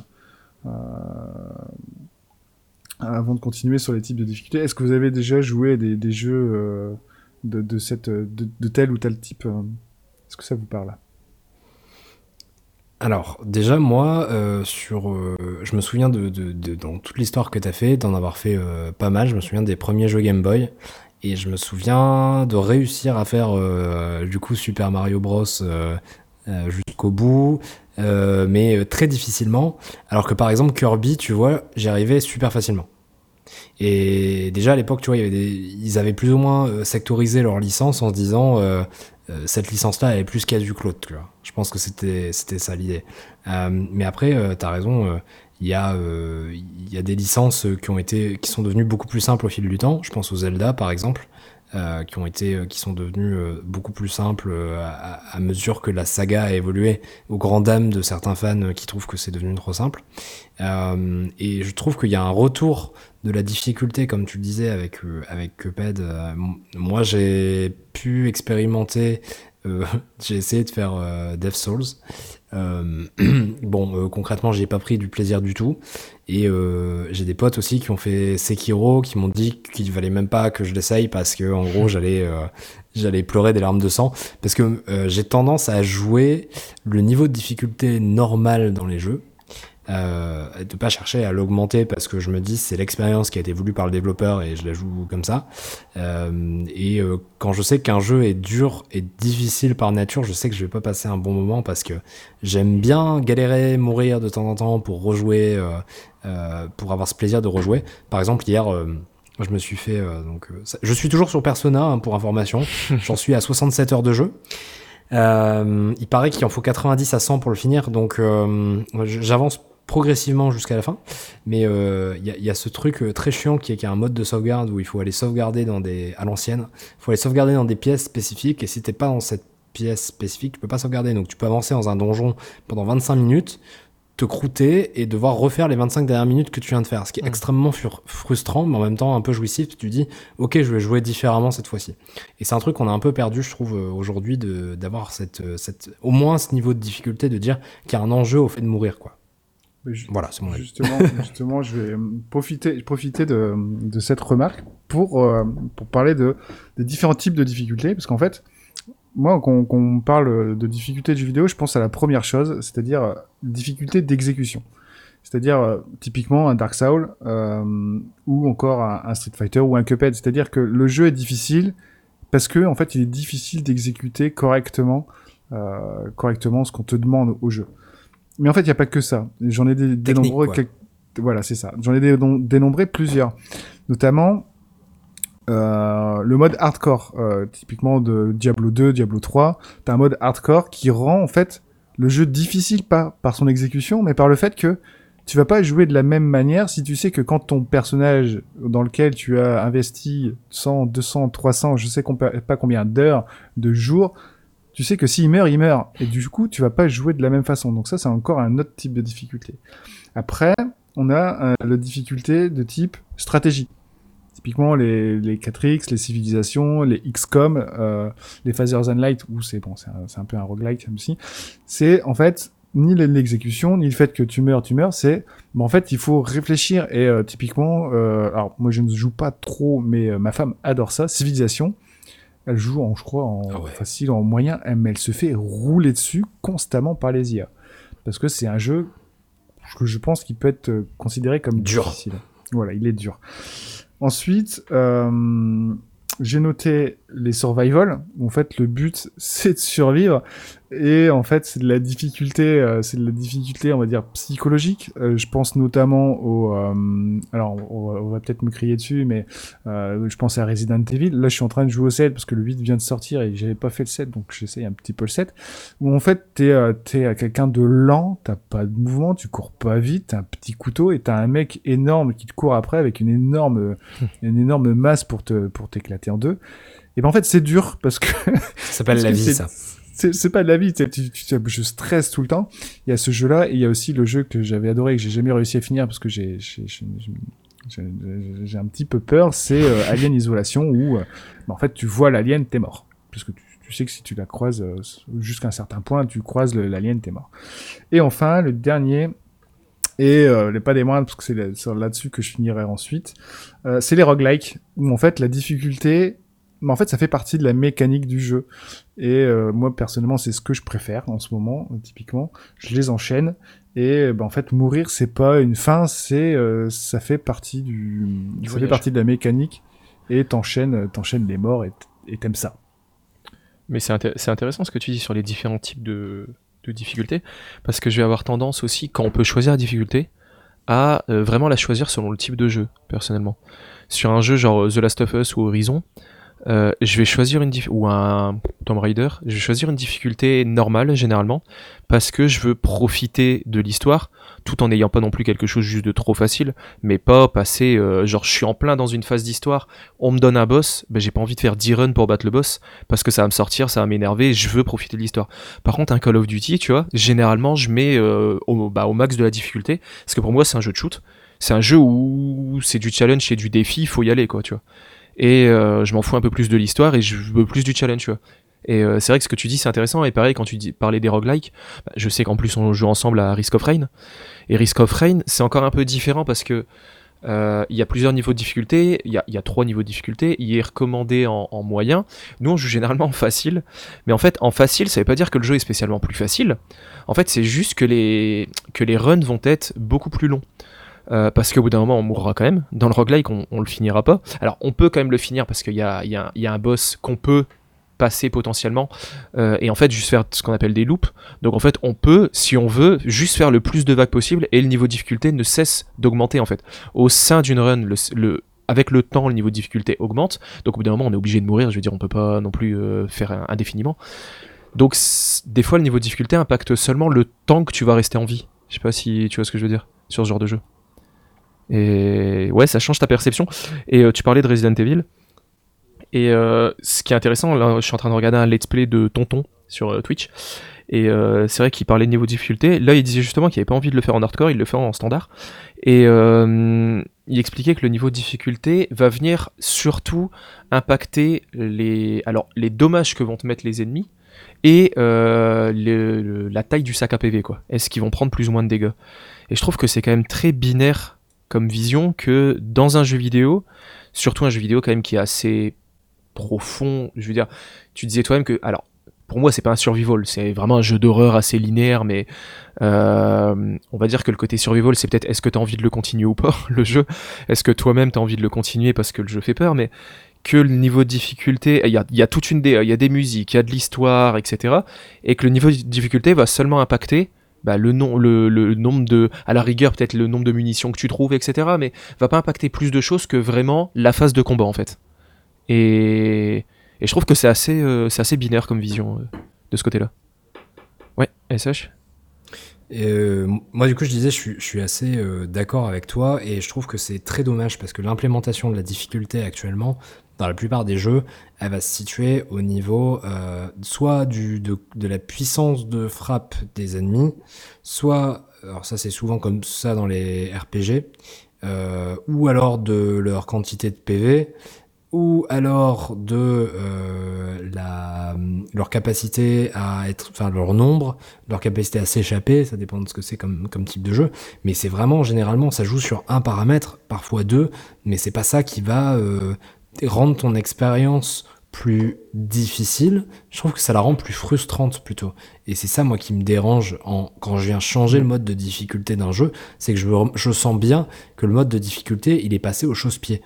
euh, avant de continuer sur les types de difficultés, est-ce que vous avez déjà joué des, des jeux euh, de, tel ou tel type euh, Est-ce que ça vous parle? Alors, déjà, moi, euh, sur, je me souviens de, dans toute l'histoire que tu as fait, d'en avoir fait pas mal. Je me souviens des premiers jeux Game Boy. Et je me souviens de réussir à faire, du coup, Super Mario Bros. jusqu'au bout, euh, mais euh, très difficilement. Alors que par exemple, Kirby, tu vois, j'y arrivais super facilement. Et déjà à l'époque, tu vois, ils avaient plus ou moins euh, sectorisé leur licence en se disant cette licence-là elle est plus l'autre. tu vois. Je pense que c'était ça l'idée. Mais après, euh, t'as raison. euh, Il y, y a des licences qui ont été qui sont devenues beaucoup plus simples au fil du temps. Je pense aux Zelda par exemple. Euh, qui ont été, euh, qui sont devenus euh, beaucoup plus simples à, mesure que la saga a évolué, aux grandes dames de certains fans qui trouvent que c'est devenu trop simple. Et je trouve qu'il y a un retour de la difficulté, comme tu le disais avec avec Cuphead. Moi, j'ai pu expérimenter. j'ai essayé de faire Death Souls. Euh, bon, euh, concrètement, j'y ai pas pris du plaisir du tout. Et euh, j'ai des potes aussi qui ont fait Sekiro, qui m'ont dit qu'il valait même pas que je l'essaye parce que en gros, j'allais euh, j'allais pleurer des larmes de sang parce que j'ai tendance à jouer le niveau de difficulté normal dans les jeux. Euh, de pas chercher à l'augmenter parce que je me dis c'est l'expérience qui a été voulue par le développeur et je la joue comme ça. Euh, et euh, quand je sais qu'un jeu est dur et difficile par nature, je sais que je vais pas passer un bon moment parce que j'aime bien galérer, mourir de temps en temps pour rejouer, euh, pour avoir ce plaisir de rejouer. Par exemple, hier, je me suis fait donc, ça- je suis toujours sur Persona hein, pour information. J'en suis à 67 heures de jeu. Il paraît qu'il en faut 90 à 100 pour le finir, donc j'avance progressivement jusqu'à la fin. Mais euh, il y, a- il y a ce truc euh, très chiant qui est qu'il y a un mode de sauvegarde où il faut aller sauvegarder dans des à l'ancienne. Il faut aller sauvegarder dans des pièces spécifiques et si t'es pas dans cette pièce spécifique, tu peux pas sauvegarder. Donc tu peux avancer dans un donjon pendant 25 minutes, te croûter et devoir refaire les 25 dernières minutes que tu viens de faire. Ce qui est Mm. extrêmement frustrant, mais en même temps un peu jouissif. Tu te dis, ok, je vais jouer différemment cette fois-ci. Et c'est un truc qu'on a un peu perdu, je trouve, euh, aujourd'hui, de- d'avoir cette, euh, cette, au moins ce niveau de difficulté de dire qu'il y a un enjeu au fait de mourir, quoi. Voilà, c'est mon avis. Justement, justement, je vais profiter, profiter de, de cette remarque pour, euh, pour parler de, des différents types de difficultés, parce qu'en fait, moi, quand quand on parle de difficulté de jeu vidéo, je pense à la première chose, c'est-à-dire euh, difficulté d'exécution. C'est-à-dire, euh, typiquement, un Dark Souls, euh, ou encore un, un Street Fighter, ou un Cuphead. C'est-à-dire que le jeu est difficile parce que, en fait, il est difficile d'exécuter correctement, correctement ce qu'on te demande au jeu. Mais en fait, il n'y a pas que ça. J'en ai des, dénombré quoi. quelques- Voilà, c'est ça. J'en ai dé- dénombré plusieurs. Notamment, euh, le mode hardcore. Euh, typiquement de Diablo 2, Diablo 3. T'as un mode hardcore qui rend, en fait, le jeu difficile pas par son exécution, mais par le fait que tu vas pas jouer de la même manière si tu sais que quand ton personnage dans lequel tu as investi 100, 200, 300, je sais pas combien d'heures, de jours, tu sais que s'il meurt, il meurt. Et du coup, tu vas pas jouer de la même façon. Donc ça, c'est encore un autre type de difficulté. Après, on a euh, la difficulté de type stratégie. Typiquement, les, les 4X, les civilisations, les XCOM, euh, les Phasers and Light, où c'est bon, un, un peu un roguelike aussi. C'est en fait ni l'exécution, ni le fait que tu meurs, tu meurs, c'est bon, en fait il faut réfléchir et euh, typiquement, euh, alors moi je ne joue pas trop, mais ma femme adore ça, civilisation. Elle joue en, je crois, en Ah ouais. facile, en moyen, mais elle se fait rouler dessus constamment par les IA. Parce que c'est un jeu que je pense qu'il peut être euh, considéré comme Dur. difficile. Voilà, il est dur. Ensuite, euh, j'ai noté les survival. En fait, le but, c'est de survivre. Et en fait, c'est de la difficulté, euh, c'est de la difficulté, on va dire, psychologique. Euh, je pense notamment au... euh, alors, on va, on va peut-être me crier dessus, mais euh, je pense à Resident Evil. Là, je suis en train de jouer au 7 parce que le 8 vient de sortir et j'avais pas fait le 7, donc j'essaye un petit peu le 7. Où en fait, t'es euh, t'es euh, quelqu'un de lent, t'as pas de mouvement, tu cours pas vite, t'as un petit couteau et t'as un mec énorme qui te court après avec une énorme, une énorme masse pour te pour t'éclater en deux. Et ben en fait, c'est dur parce que Ça s'appelle la vie, ça. C'est pas de la vie, tu, tu, je stresse tout le temps. Il y a ce jeu-là et il y a aussi le jeu que j'avais adoré et que j'ai jamais réussi à finir parce que j'ai j'ai- un petit peu peur, c'est euh, Alien Isolation où euh, bah, en fait tu vois l'alien, t'es mort. Parce que tu, tu sais que si tu la croises euh, jusqu'à un certain point, tu croises l'alien, t'es mort. Et enfin, le dernier, et les pas des moindres, parce que c'est là- c'est là-dessus que je finirai ensuite, c'est les roguelikes, où en fait la difficulté, mais en fait ça fait partie de la mécanique du jeu. Et euh, moi personnellement c'est ce que je préfère en ce moment, euh, typiquement. Je les enchaîne, et euh, bah, en fait mourir c'est pas une fin, c'est euh, ça fait partie du, Du ça fait partie de la mécanique, et t'enchaînes, t'enchaînes les morts et t'aimes ça. Mais c'est inté- c'est intéressant ce que tu dis sur les différents types de, de difficultés, parce que je vais avoir tendance aussi, quand on peut choisir la difficulté, à euh, vraiment la choisir selon le type de jeu, personnellement. Sur un jeu genre The Last of Us ou Horizon, euh, je vais choisir une ou un Tomb Raider, je vais choisir une difficulté normale généralement parce que je veux profiter de l'histoire tout en n'ayant pas non plus quelque chose juste de trop facile, mais pas passer euh, genre je suis en plein dans une phase d'histoire, on me donne un boss, ben j'ai pas envie de faire 10 runs pour battre le boss parce que ça va me sortir, ça va m'énerver, je veux profiter de l'histoire. Par contre un Call of Duty, tu vois, généralement je mets euh, au, bah, au max de la difficulté parce que pour moi c'est un jeu de shoot, c'est un jeu où c'est du challenge, c'est du défi, il faut y aller quoi, tu vois et euh, je m'en fous un peu plus de l'histoire et je veux plus du challenge. Et euh, c'est vrai que ce que tu dis c'est intéressant. Et pareil quand tu parlais des roguelikes, bah, je sais qu'en plus on joue ensemble à Risk of Rain. Et Risk of Rain c'est encore un peu différent parce que euh, il y a plusieurs niveaux de difficulté, il y a, trois niveaux de difficulté, il est recommandé en, en moyen, nous on joue généralement en facile, mais en fait en facile ça veut pas dire que le jeu est spécialement plus facile, en fait c'est juste que les runs vont être beaucoup plus longs. Euh, parce qu'au bout d'un moment on mourra quand même. Dans le roguelike on, on le finira pas. Alors on peut quand même le finir parce qu'il y y, a, un boss qu'on peut passer potentiellement euh, et en fait juste faire ce qu'on appelle des loops. Donc en fait on peut, si on veut, juste faire le plus de vagues possible et le niveau de difficulté ne cesse d'augmenter en fait. Au sein d'une run, le, avec le temps le niveau de difficulté augmente. Donc au bout d'un moment on est obligé de mourir. Je veux dire on peut pas non plus euh, faire indéfiniment. Donc des fois le niveau de difficulté impacte seulement le temps que tu vas rester en vie. Je sais pas si tu vois ce que je veux dire sur ce genre de jeu. Et ouais, ça change ta perception. Et euh, tu parlais de Resident Evil. Et euh, ce qui est intéressant, là, je suis en train de regarder un let's play de Tonton sur euh, Twitch. Et c'est vrai qu'il parlait de niveau de difficulté. Là, il disait justement qu'il avait pas envie de le faire en hardcore, il le fait en standard. Et il expliquait que le niveau de difficulté va venir surtout impacter les, alors, les dommages que vont te mettre les ennemis et le- la taille du sac à PV. quoi. Est-ce qu'ils vont prendre plus ou moins de dégâts? Et je trouve que c'est quand même très binaire comme vision que dans un jeu vidéo, surtout un jeu vidéo quand même qui est assez profond, je veux dire, tu disais toi-même que, alors, pour moi, c'est pas un survival, c'est vraiment un jeu d'horreur assez linéaire, mais euh, on va dire que le côté survival, c'est peut-être est-ce que tu as envie de le continuer ou pas, le jeu? Est-ce que toi-même tu as envie de le continuer parce que le jeu fait peur? Mais que le niveau de difficulté, il y a, y a toute une, il y a des musiques, il y a de l'histoire, etc. Et que le niveau de difficulté va seulement impacter bah, le, nom, le, nombre de, à la rigueur peut-être le nombre de munitions que tu trouves, etc. Mais va pas impacter plus de choses que vraiment la phase de combat en fait. Et, et je trouve que c'est assez, euh, c'est assez binaire comme vision euh, de ce côté-là. Ouais, SH euh, moi, du coup, je disais, je suis, je suis assez d'accord avec toi et je trouve que c'est très dommage parce que l'implémentation de la difficulté actuellement, dans la plupart des jeux, elle va se situer au niveau euh, soit de, la puissance de frappe des ennemis, soit, alors ça c'est souvent comme ça dans les RPG, euh, ou alors de leur quantité de PV, ou alors de euh, leur capacité à être, enfin leur nombre, leur capacité à s'échapper, ça dépend de ce que c'est comme, type de jeu, mais c'est vraiment généralement ça joue sur un paramètre, parfois deux, mais c'est pas ça qui va rendre ton expérience plus difficile, je trouve que ça la rend plus frustrante plutôt. Et c'est ça moi qui me dérange en, quand je viens changer le mode de difficulté d'un jeu, c'est que je, sens bien que le mode de difficulté il est passé au chausse-pied.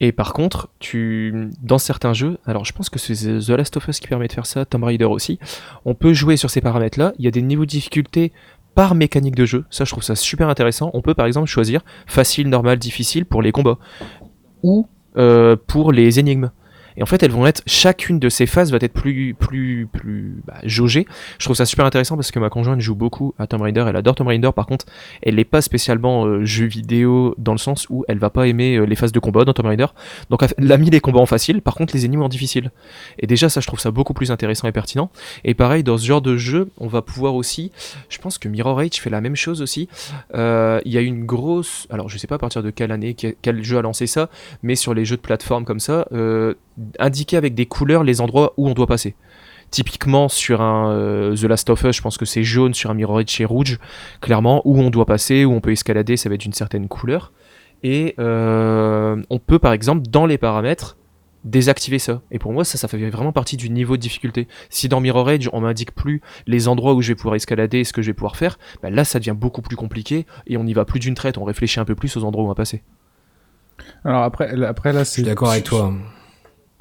Et par contre, tu, dans certains jeux, alors je pense que c'est The Last of Us qui permet de faire ça, Tomb Raider aussi, on peut jouer sur ces paramètres-là. Il y a des niveaux de difficulté par mécanique de jeu. Ça, je trouve ça super intéressant. On peut par exemple choisir facile, normal, difficile pour les combats ou pour les énigmes. Et en fait, elles vont être chacune de ces phases va être plus plus plus bah, jaugée. Je trouve ça super intéressant parce que ma conjointe joue beaucoup à Tomb Raider. Elle adore Tomb Raider. Par contre, elle n'est pas spécialement euh, jeu vidéo dans le sens où elle va pas aimer euh, les phases de combat dans Tomb Raider. Donc elle a mis les combats en facile, par contre les énigmes en difficile. Et déjà ça je trouve ça beaucoup plus intéressant et pertinent. Et pareil dans ce genre de jeu, on va pouvoir aussi, je pense que Mirror Age fait la même chose aussi. Euh, Il y a une grosse, alors je sais pas à partir de quelle année, quel, jeu a lancé ça, mais sur les jeux de plateforme comme ça, indiquer avec des couleurs les endroits où on doit passer. Typiquement sur un euh, The Last of Us, je pense que c'est jaune, sur un Mirror Edge c'est rouge, clairement, où on doit passer, où on peut escalader, ça va être d'une certaine couleur. Et euh, on peut par exemple dans les paramètres désactiver ça. Et pour moi ça, ça fait vraiment partie du niveau de difficulté. Si dans Mirror Edge on m'indique plus les endroits où je vais pouvoir escalader et ce que je vais pouvoir faire, bah là ça devient beaucoup plus compliqué et on y va plus d'une traite, on réfléchit un peu plus aux endroits où on va passer. Alors après, là- après là, Je c'est. suis d'accord avec toi.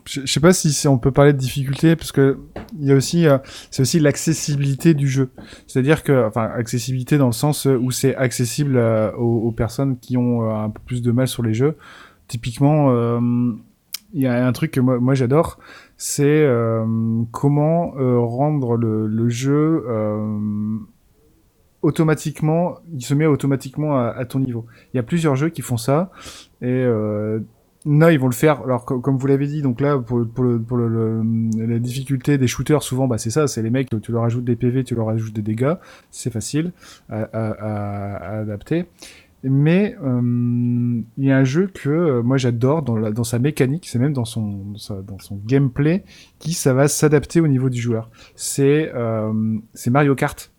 Je, je sais pas si on peut parler de difficulté parce que il y a aussi, euh, c'est aussi l'accessibilité du jeu. C'est-à-dire que, enfin, accessibilité dans le sens où c'est accessible euh, aux, aux personnes qui ont euh, un peu plus de mal sur les jeux. Typiquement, euh, il y a un truc que moi, moi j'adore, c'est euh, comment euh, rendre le, le jeu euh, automatiquement, il se met automatiquement à, à ton niveau. Il y a plusieurs jeux qui font ça et là ils vont le faire. Alors co- comme vous l'avez dit, donc là pour, pour, le, pour le, le- la difficulté des shooters, souvent bah c'est ça, c'est les mecs, tu leur ajoutes des PV, tu leur ajoutes des dégâts, c'est facile à, à, à- adapter. Mais euh, il y a un jeu que euh, moi j'adore dans, la- dans sa mécanique, c'est même dans son, dans, sa- dans son gameplay, qui ça va s'adapter au niveau du joueur. C'est euh, Mario Kart.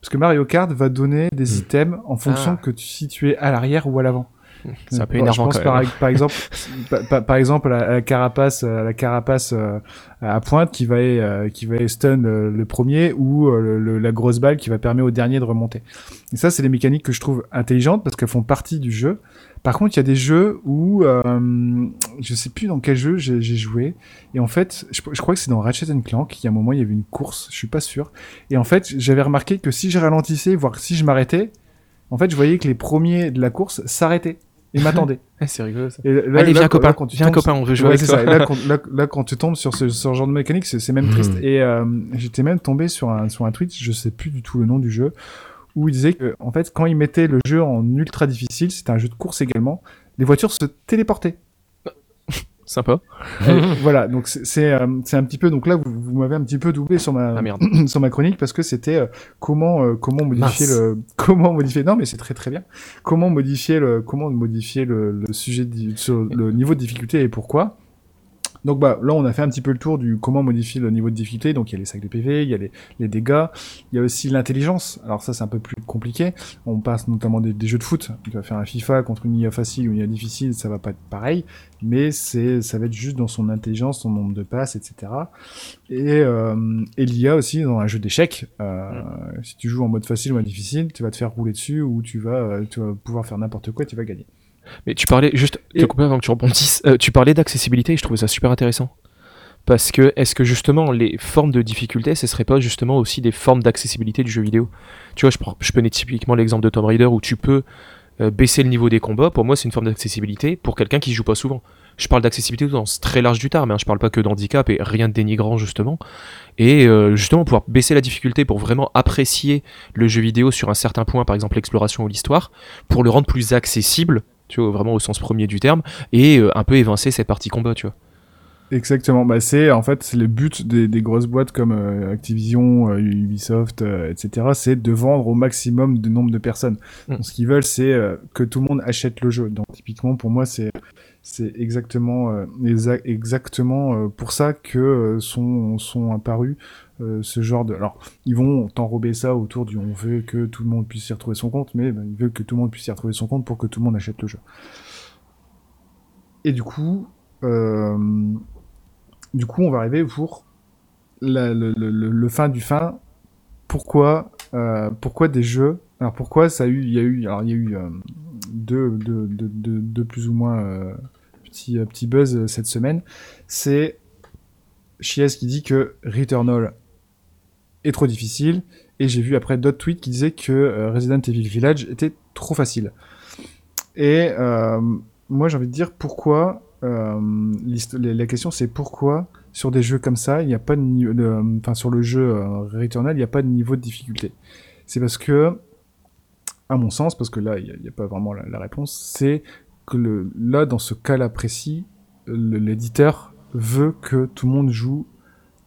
Parce que Mario Kart va donner des items en fonction Ah. que tu, si tu es à l'arrière ou à l'avant. C'est un peu Bon, énervant Je pense quand par, même. par exemple, par, exemple à la carapace, à la carapace euh, à pointe qui va euh, qui va stun euh, le premier ou euh, le- la grosse balle qui va permettre au dernier de remonter. Et ça, c'est des mécaniques que je trouve intelligentes parce qu'elles font partie du jeu. Par contre, il y a des jeux où euh, je sais plus dans quel jeu j'ai j'ai joué et en fait, je, je crois que c'est dans Ratchet Clank. Il y a un moment, il y avait une course, je suis pas sûr. Et en fait, j'avais remarqué que si je ralentissais, voire si je m'arrêtais, en fait, je voyais que les premiers de la course s'arrêtaient et m'attendaient. Ouais, c'est rigolo ça. Et là- Allez, là, viens, copain. là, quand tu Viens, tombes copain, on veut jouer Ouais, avec c'est toi. ça. Là, quand, là, là, quand tu tombes sur ce, ce genre de mécanique, c'est même Mhm. triste. Et euh, j'étais même tombé sur un, sur un tweet, je sais plus du tout le nom du jeu, où il disait que, en fait, quand il mettait le jeu en ultra difficile, c'était un jeu de course également, les voitures se téléportaient. Sympa. Et voilà, donc c'est c'est euh, c'est un petit peu. Donc là, vous, vous m'avez un petit peu doublé sur ma Ah merde. sur ma chronique parce que c'était euh, comment euh, comment modifier Mince. le comment modifier. Non, mais c'est très très bien. Comment modifier le comment modifier le, le sujet sur le niveau de difficulté et pourquoi? Donc bah là on a fait un petit peu le tour du comment modifier le niveau de difficulté. Donc il y a les sacs de PV, il y a les, les dégâts, il y a aussi l'intelligence. Alors ça c'est un peu plus compliqué. On passe notamment des, des jeux de foot. Tu vas faire un FIFA contre une IA facile ou une IA difficile, ça va pas être pareil. Mais c'est ça va être juste dans son intelligence, son nombre de passes, etc. Et, euh, et l'IA aussi dans un jeu d'échecs. Euh, Si tu joues en mode facile ou en difficile, tu vas te faire rouler dessus ou tu vas euh, tu vas pouvoir faire n'importe quoi, et tu vas gagner. Mais tu parlais, juste, te Et- couper avant que tu rebondisses, euh, tu parlais d'accessibilité et je trouvais ça super intéressant. Parce que, est-ce que justement, les formes de difficulté, ce serait pas justement aussi des formes d'accessibilité du jeu vidéo? Tu vois, je, prends, je prenais typiquement l'exemple de Tomb Raider où tu peux euh, baisser le niveau des combats. Pour moi, c'est une forme d'accessibilité pour quelqu'un qui joue pas souvent. Je parle d'accessibilité dans ce très large du terme, hein, je parle pas que d'handicap et rien de dénigrant justement. Et euh, justement, pouvoir baisser la difficulté pour vraiment apprécier le jeu vidéo sur un certain point, par exemple l'exploration ou l'histoire, pour le rendre plus accessible, tu vois, vraiment au sens premier du terme, et euh, un peu évincer cette partie combat, tu vois. Exactement. Bah c'est en fait c'est le but des, des grosses boîtes comme euh, Activision, euh, Ubisoft, euh, etc. C'est de vendre au maximum de nombre de personnes. Mm. Donc, ce qu'ils veulent c'est que tout le monde achète le jeu. Donc typiquement pour moi c'est c'est exactement exa- exactement pour ça que sont sont apparus euh, ce genre de. Alors ils vont t'enrober ça autour du on veut que tout le monde puisse y retrouver son compte, mais ben, ils veulent que tout le monde puisse y retrouver son compte pour que tout le monde achète le jeu. Et du coup. Euh, du coup, on va arriver pour le, fin du fin. Pourquoi, euh, pourquoi des jeux Alors pourquoi ça a eu, il y a eu, alors il y a eu deux, deux, deux, deux- plus ou moins petits buzz cette semaine. C'est Chies qui dit que Returnal est trop difficile, et j'ai vu après d'autres tweets qui disaient que euh, Resident Evil Village était trop facile. Et euh, moi, j'ai envie de dire pourquoi. euh, la question, c'est pourquoi sur des jeux comme ça, il n'y a pas de niveau. Enfin, sur le jeu Returnal, il n'y a pas de niveau de difficulté. C'est parce que, à mon sens, parce que là, il n'y a, pas vraiment la, la réponse, c'est que le, là, dans ce cas-là précis, l'éditeur veut que tout le monde joue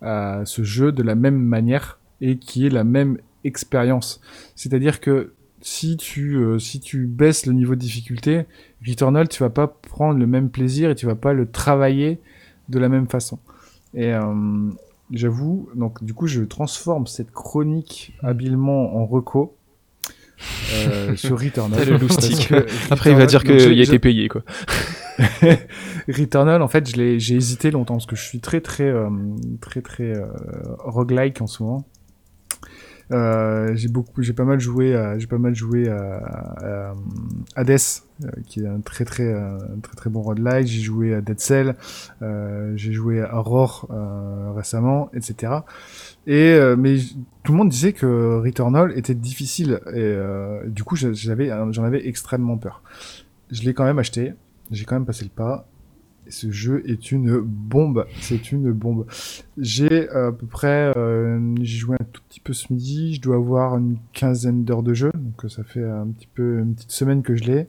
à ce jeu de la même manière et qui ait la même expérience. C'est-à-dire que si tu, euh, si tu baisses le niveau de difficulté, Returnal, tu vas pas prendre le même plaisir et tu vas pas le travailler de la même façon. Et euh, j'avoue, donc du coup, je transforme cette chronique habilement en reco euh, sur Returnal. Le loustic. Parce que Après, il va dire qu'il a été payé, quoi. Returnal, en fait, j'ai hésité longtemps parce que je suis très très euh, très très euh, roguelike en ce moment. Euh, j'ai beaucoup, j'ai pas mal joué, j'ai pas mal joué à, à Hades, euh, qui est un très très euh, un très très bon roguelike. J'ai joué à Dead Cell, euh, j'ai joué à Aurore euh, récemment, etc. Et euh, mais tout le monde disait que Returnal était difficile et euh, du coup j'avais j'en avais extrêmement peur. Je l'ai quand même acheté, j'ai quand même passé le pas ce jeu est une bombe. C'est une bombe. J'ai euh, à peu près, euh, j'ai joué un tout petit peu ce midi. Je dois avoir une quinzaine d'heures de jeu, donc euh, ça fait un petit peu une petite semaine que je l'ai.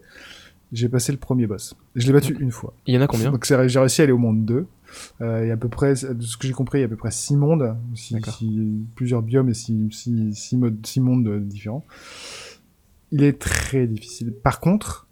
J'ai passé le premier boss. Je l'ai battu une fois. Il y en a combien? Donc j'ai réussi à aller au monde 2. Euh, il y a à peu près, de ce que j'ai compris, il y a à peu près 6 mondes, plusieurs biomes et 6 six, six modes, six mondes différents. Il est très difficile. Par contre,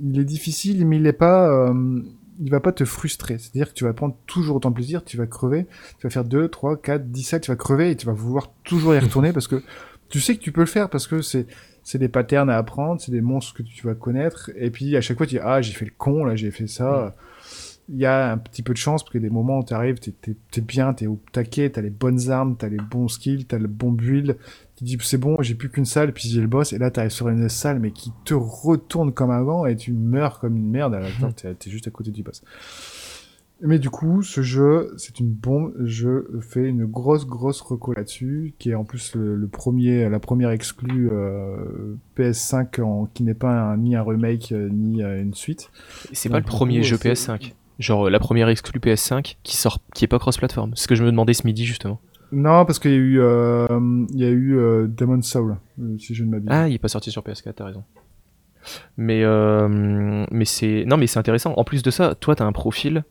il est difficile, mais il est pas, euh, il va pas te frustrer. C'est-à-dire que tu vas prendre toujours autant de plaisir, tu vas crever, tu vas faire 2, 3, 4, 17, tu vas crever et tu vas vouloir toujours y retourner parce que tu sais que tu peux le faire parce que c'est, c'est des patterns à apprendre, c'est des monstres que tu vas connaître, et puis à chaque fois tu dis ah j'ai fait le con là, j'ai fait ça. Il y a un petit peu de chance parce qu'il y a des moments où tu arrives, t'es, t'es, t'es bien, t'es au taquet, t'as les bonnes armes, t'as les bons skills, t'as le bon build. Tu dis c'est bon, j'ai plus qu'une salle, puis j'ai le boss, et là t'arrives sur une salle mais qui te retourne comme avant et tu meurs comme une merde. Alors attends, t'es, t'es juste à côté du boss. Mais du coup, ce jeu, c'est une bombe. Je fais une grosse, grosse reco là-dessus, qui est en plus le, le premier, la première exclue euh, PS5 en, qui n'est pas un- ni un remake euh, ni euh, une suite. C'est Donc, pas le premier coup, jeu c'est- PS5. Genre la première exclue PS5 qui sort, qui est pas cross-platform. C'est ce que je me demandais ce midi justement. Non, parce qu'il y a eu, euh, il y a eu euh, Demon Soul, euh, si je ne m'abuse. Ah, il est pas sorti sur PS4, t'as raison. Mais euh, mais c'est non mais c'est intéressant. En plus de ça, toi t'as un profil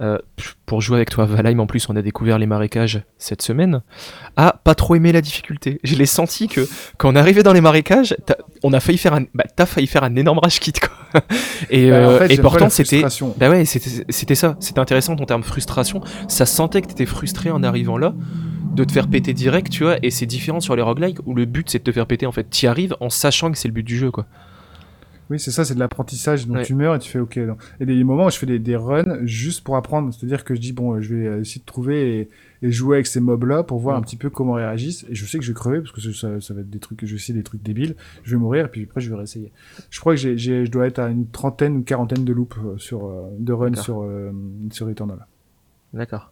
euh, pour jouer avec toi à Valheim. En plus, on a découvert les marécages cette semaine. Ah, pas trop aimé la difficulté. Je l'ai senti que quand on arrivait dans les marécages, on a failli faire un, bah, t'as failli faire un énorme rage kit quoi. Et, Bah, en euh, fait, et pourtant c'était. Bah ouais, c'était ça. C'était intéressant ton terme frustration. Ça sentait que t'étais frustré en arrivant là, de te faire péter direct, tu vois. Et c'est différent sur les roguelikes où le but c'est de te faire péter en fait. T'y arrives en sachant que c'est le but du jeu, quoi. Oui, c'est ça, c'est de l'apprentissage. Donc Ouais. tu meurs et tu fais OK. non. Et des moments où je fais des, des runs juste pour apprendre. C'est-à-dire que je dis, bon, euh, je vais euh, essayer de trouver et, et jouer avec ces mobs-là pour voir un petit peu comment ils réagissent. Et je sais que je vais crever parce que ça, va être des trucs, je vais essayer des trucs débiles. Je vais mourir et puis après je vais réessayer. Je crois que j'ai, je dois être à une trentaine ou quarantaine de loops euh, sur, de runs sur, euh, sur Eternal. D'accord.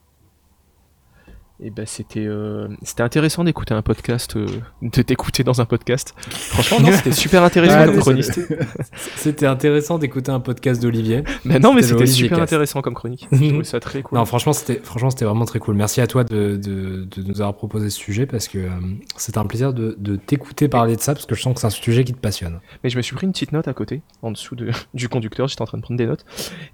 Et ben c'était euh, c'était intéressant d'écouter un podcast, euh, de t'écouter dans un podcast. Franchement, non, c'était super intéressant Ah, comme chronique. C'était intéressant d'écouter un podcast d'Olivier. Mais non, mais C'était super Cast. intéressant comme chronique. Je trouvais ça très cool. Non, franchement, c'était franchement c'était vraiment très cool. Merci à toi de, de, de nous avoir proposé ce sujet parce que euh, c'était un plaisir de, de t'écouter parler de ça parce que je sens que c'est un sujet qui te passionne. Mais je me suis pris une petite note à côté, en dessous de, du conducteur, j'étais en train de prendre des notes.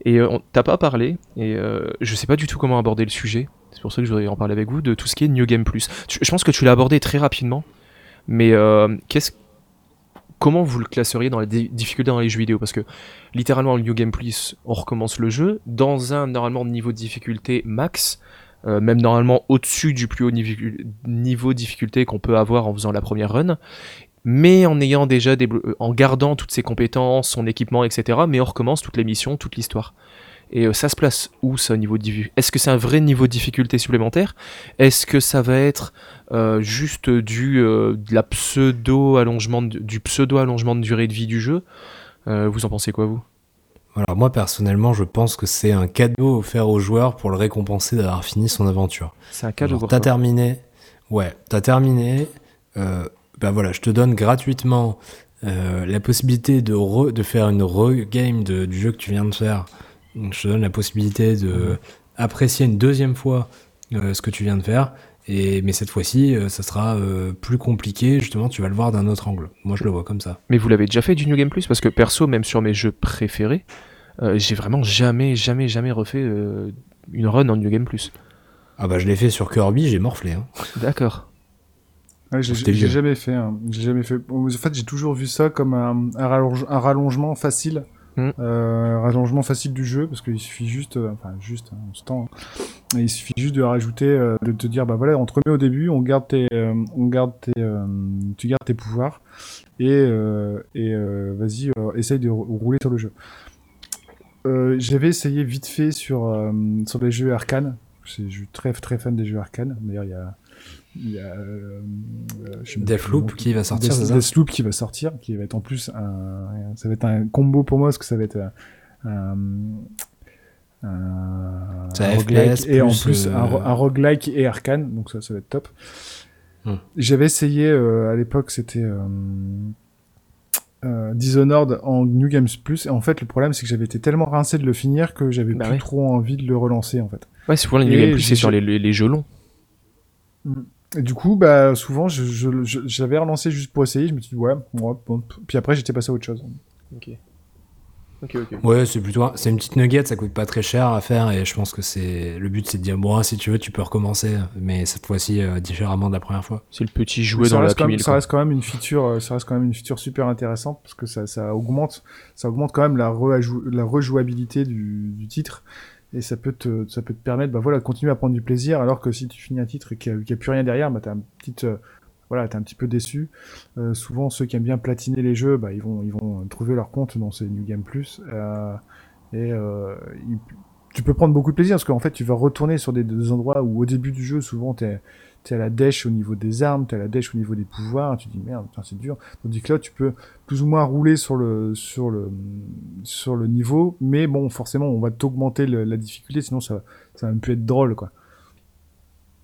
Et euh, on- t'as pas parlé, et euh, je sais pas du tout comment aborder le sujet, c'est pour ça que je voudrais en parler avec vous, de tout ce qui est New Game Plus. Je pense que tu l'as abordé très rapidement, mais euh, qu'est-ce comment vous le classeriez dans les di- difficultés dans les jeux vidéo? Parce que littéralement, le New Game Plus, on recommence le jeu dans un normalement niveau de difficulté max, euh, même normalement au-dessus du plus haut niveau, niveau de difficulté qu'on peut avoir en faisant la première run, mais en ayant déjà en gardant toutes ses compétences, son équipement, etc. Mais on recommence toute l'émission, toute l'histoire. Et euh, ça se place où ça au niveau de difficulté Est-ce que c'est un vrai niveau de difficulté supplémentaire? Est-ce que ça va être euh, juste du euh, de la pseudo allongement de- du pseudo allongement de durée de vie du jeu? Euh, Vous en pensez quoi vous? Alors moi personnellement, je pense que c'est un cadeau offert au joueur pour le récompenser d'avoir fini son aventure. C'est un cadeau T'as terminé, ouais, t'as terminé. Ben voilà, je te donne gratuitement la possibilité de, re- de faire une regame du jeu que tu viens de faire. Je te donne la possibilité de apprécier une deuxième fois euh, ce que tu viens de faire. Et, mais cette fois-ci, euh, ça sera euh, plus compliqué. Justement, tu vas le voir d'un autre angle. Moi, je le vois comme ça. Mais vous l'avez déjà fait du New Game Plus? Parce que perso, même sur mes jeux préférés, euh, j'ai vraiment jamais, jamais, jamais refait euh, une run en New Game Plus. Ah bah, je l'ai fait sur Kirby, j'ai morflé. hein. D'accord. Ouais, j'ai jamais fait. hein. J'ai jamais fait. En fait, j'ai toujours vu ça comme un, un, rallonge- un rallongement facile. Mm. Euh, rallongement facile du jeu parce qu'il suffit juste, euh, enfin juste, hein, on se tend, hein. Il suffit juste de rajouter, euh, de te dire, bah voilà, on te remet au début, on garde tes, on garde tes, tu gardes tes pouvoirs et et vas-y, essaye de rou- rouler sur le jeu. J'avais essayé vite fait sur sur les jeux arcane. Je suis très très fan des jeux arcane. D'ailleurs, il y a il y a euh, euh, Deathloop qui va sortir, c'est Death- ça Deathloop qui va sortir, qui va être en plus un, ça va être un combo pour moi parce que ça va être un, un, un, C'est un roguelike et en plus, un, euh, un roguelike et arcane, donc ça, ça va être top. Hmm. J'avais essayé euh, à l'époque, c'était euh, euh, Dishonored en New Games Plus. Et en fait, le problème, c'est que j'avais été tellement rincé de le finir que j'avais Bah plus ouais. trop envie de le relancer, en fait. Ouais, souvent les Et New Game Plus, c'est sur les, les, les jeux longs. Et du coup, bah, souvent, je, je- je- j'avais relancé juste pour essayer. Je me suis dit, ouais, ouais, bon. Puis après, j'étais passé à autre chose. Ok. Ok, ok. Ouais, c'est plutôt, c'est une petite nugget, ça coûte pas très cher à faire et je pense que c'est le but, c'est de dire bon, si tu veux, tu peux recommencer, mais cette fois-ci euh, différemment de la première fois. C'est le petit jouet ça dans la reste, quand même, P1000. ça reste quand même une feature, euh, ça reste quand même une feature super intéressante parce que ça, ça augmente, ça augmente quand même la, la rejouabilité du, du titre et ça peut te, ça peut te permettre, bah voilà, de continuer à prendre du plaisir alors que si tu finis un titre et qu'il n'y a, a plus rien derrière, bah t'as un euh, voilà, t'es un petit peu déçu. Euh, souvent, ceux qui aiment bien platiner les jeux, bah ils vont, ils vont trouver leur compte dans ces New Game Plus euh, et tu peux prendre beaucoup de plaisir parce qu'en fait, tu vas retourner sur des, des endroits où au début du jeu, souvent t'es t'es à la dèche au niveau des armes, t'es à la dèche au niveau des pouvoirs, tu te dis merde, putain, c'est dur. Tandis que là, tu peux plus ou moins rouler sur le sur le sur le niveau, mais bon, forcément, on va t'augmenter le- la difficulté, sinon ça ça va même plus être drôle, quoi.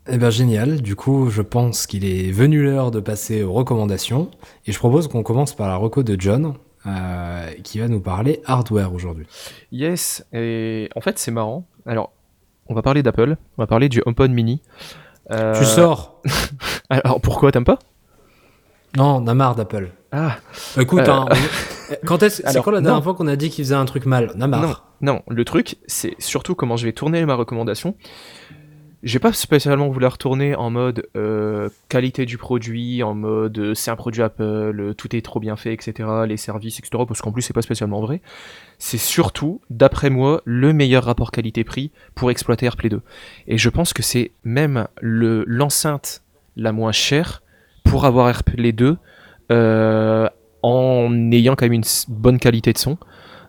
Eh ben génial, du coup je pense qu'il est venu l'heure de passer aux recommandations et je propose qu'on commence par la reco de John euh, qui va nous parler hardware aujourd'hui. Yes, et en fait c'est marrant. Alors, on va parler d'Apple, on va parler du HomePod mini. Euh, Tu sors Alors pourquoi t'aimes pas? Non, on a marre d'Apple. Ah, Écoute, Euh. hein, quand est-ce c'est quoi la dernière non. fois qu'on a dit qu'il faisait un truc mal? On a marre. non, non, le truc c'est surtout comment je vais tourner ma recommandation. J'ai pas spécialement voulu retourner en mode euh, qualité du produit, en mode euh, c'est un produit Apple, euh, tout est trop bien fait, etc. Les services, etc. Parce qu'en plus c'est pas spécialement vrai. C'est surtout, d'après moi, le meilleur rapport qualité-prix pour exploiter AirPlay 2. Et je pense que c'est même le l'enceinte la moins chère pour avoir AirPlay 2 euh, en ayant quand même une bonne qualité de son.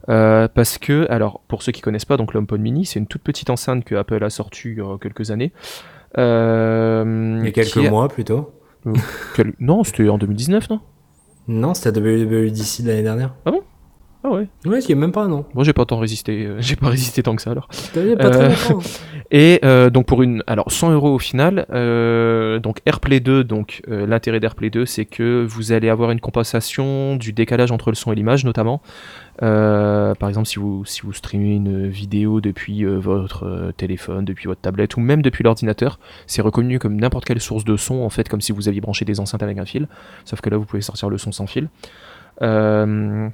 Euh, parce que, alors, pour ceux qui connaissent pas, donc l'HomePod Mini, c'est une toute petite enceinte que Apple a sortie il y a quelques années. Euh, Il y a quelques qui mois plutôt. quel- Non, c'était en 2019, non? Non, c'était à WWDC de l'année dernière. Ah ouais. Ouais, il y a même pas un an. Moi, j'ai pas tant résisté. euh, j'ai pas résisté tant que ça alors. Pas Euh, très longtemps. Et euh, donc pour une, alors 100 euros au final, euh, donc AirPlay 2, donc euh, l'intérêt d'AirPlay 2, c'est que vous allez avoir une compensation du décalage entre le son et l'image notamment. Euh, par exemple, si vous si vous streamez une vidéo depuis euh, votre euh, téléphone, depuis votre tablette ou même depuis l'ordinateur, c'est reconnu comme n'importe quelle source de son en fait, comme si vous aviez branché des enceintes avec un fil. Sauf que là, vous pouvez sortir le son sans fil. Euh,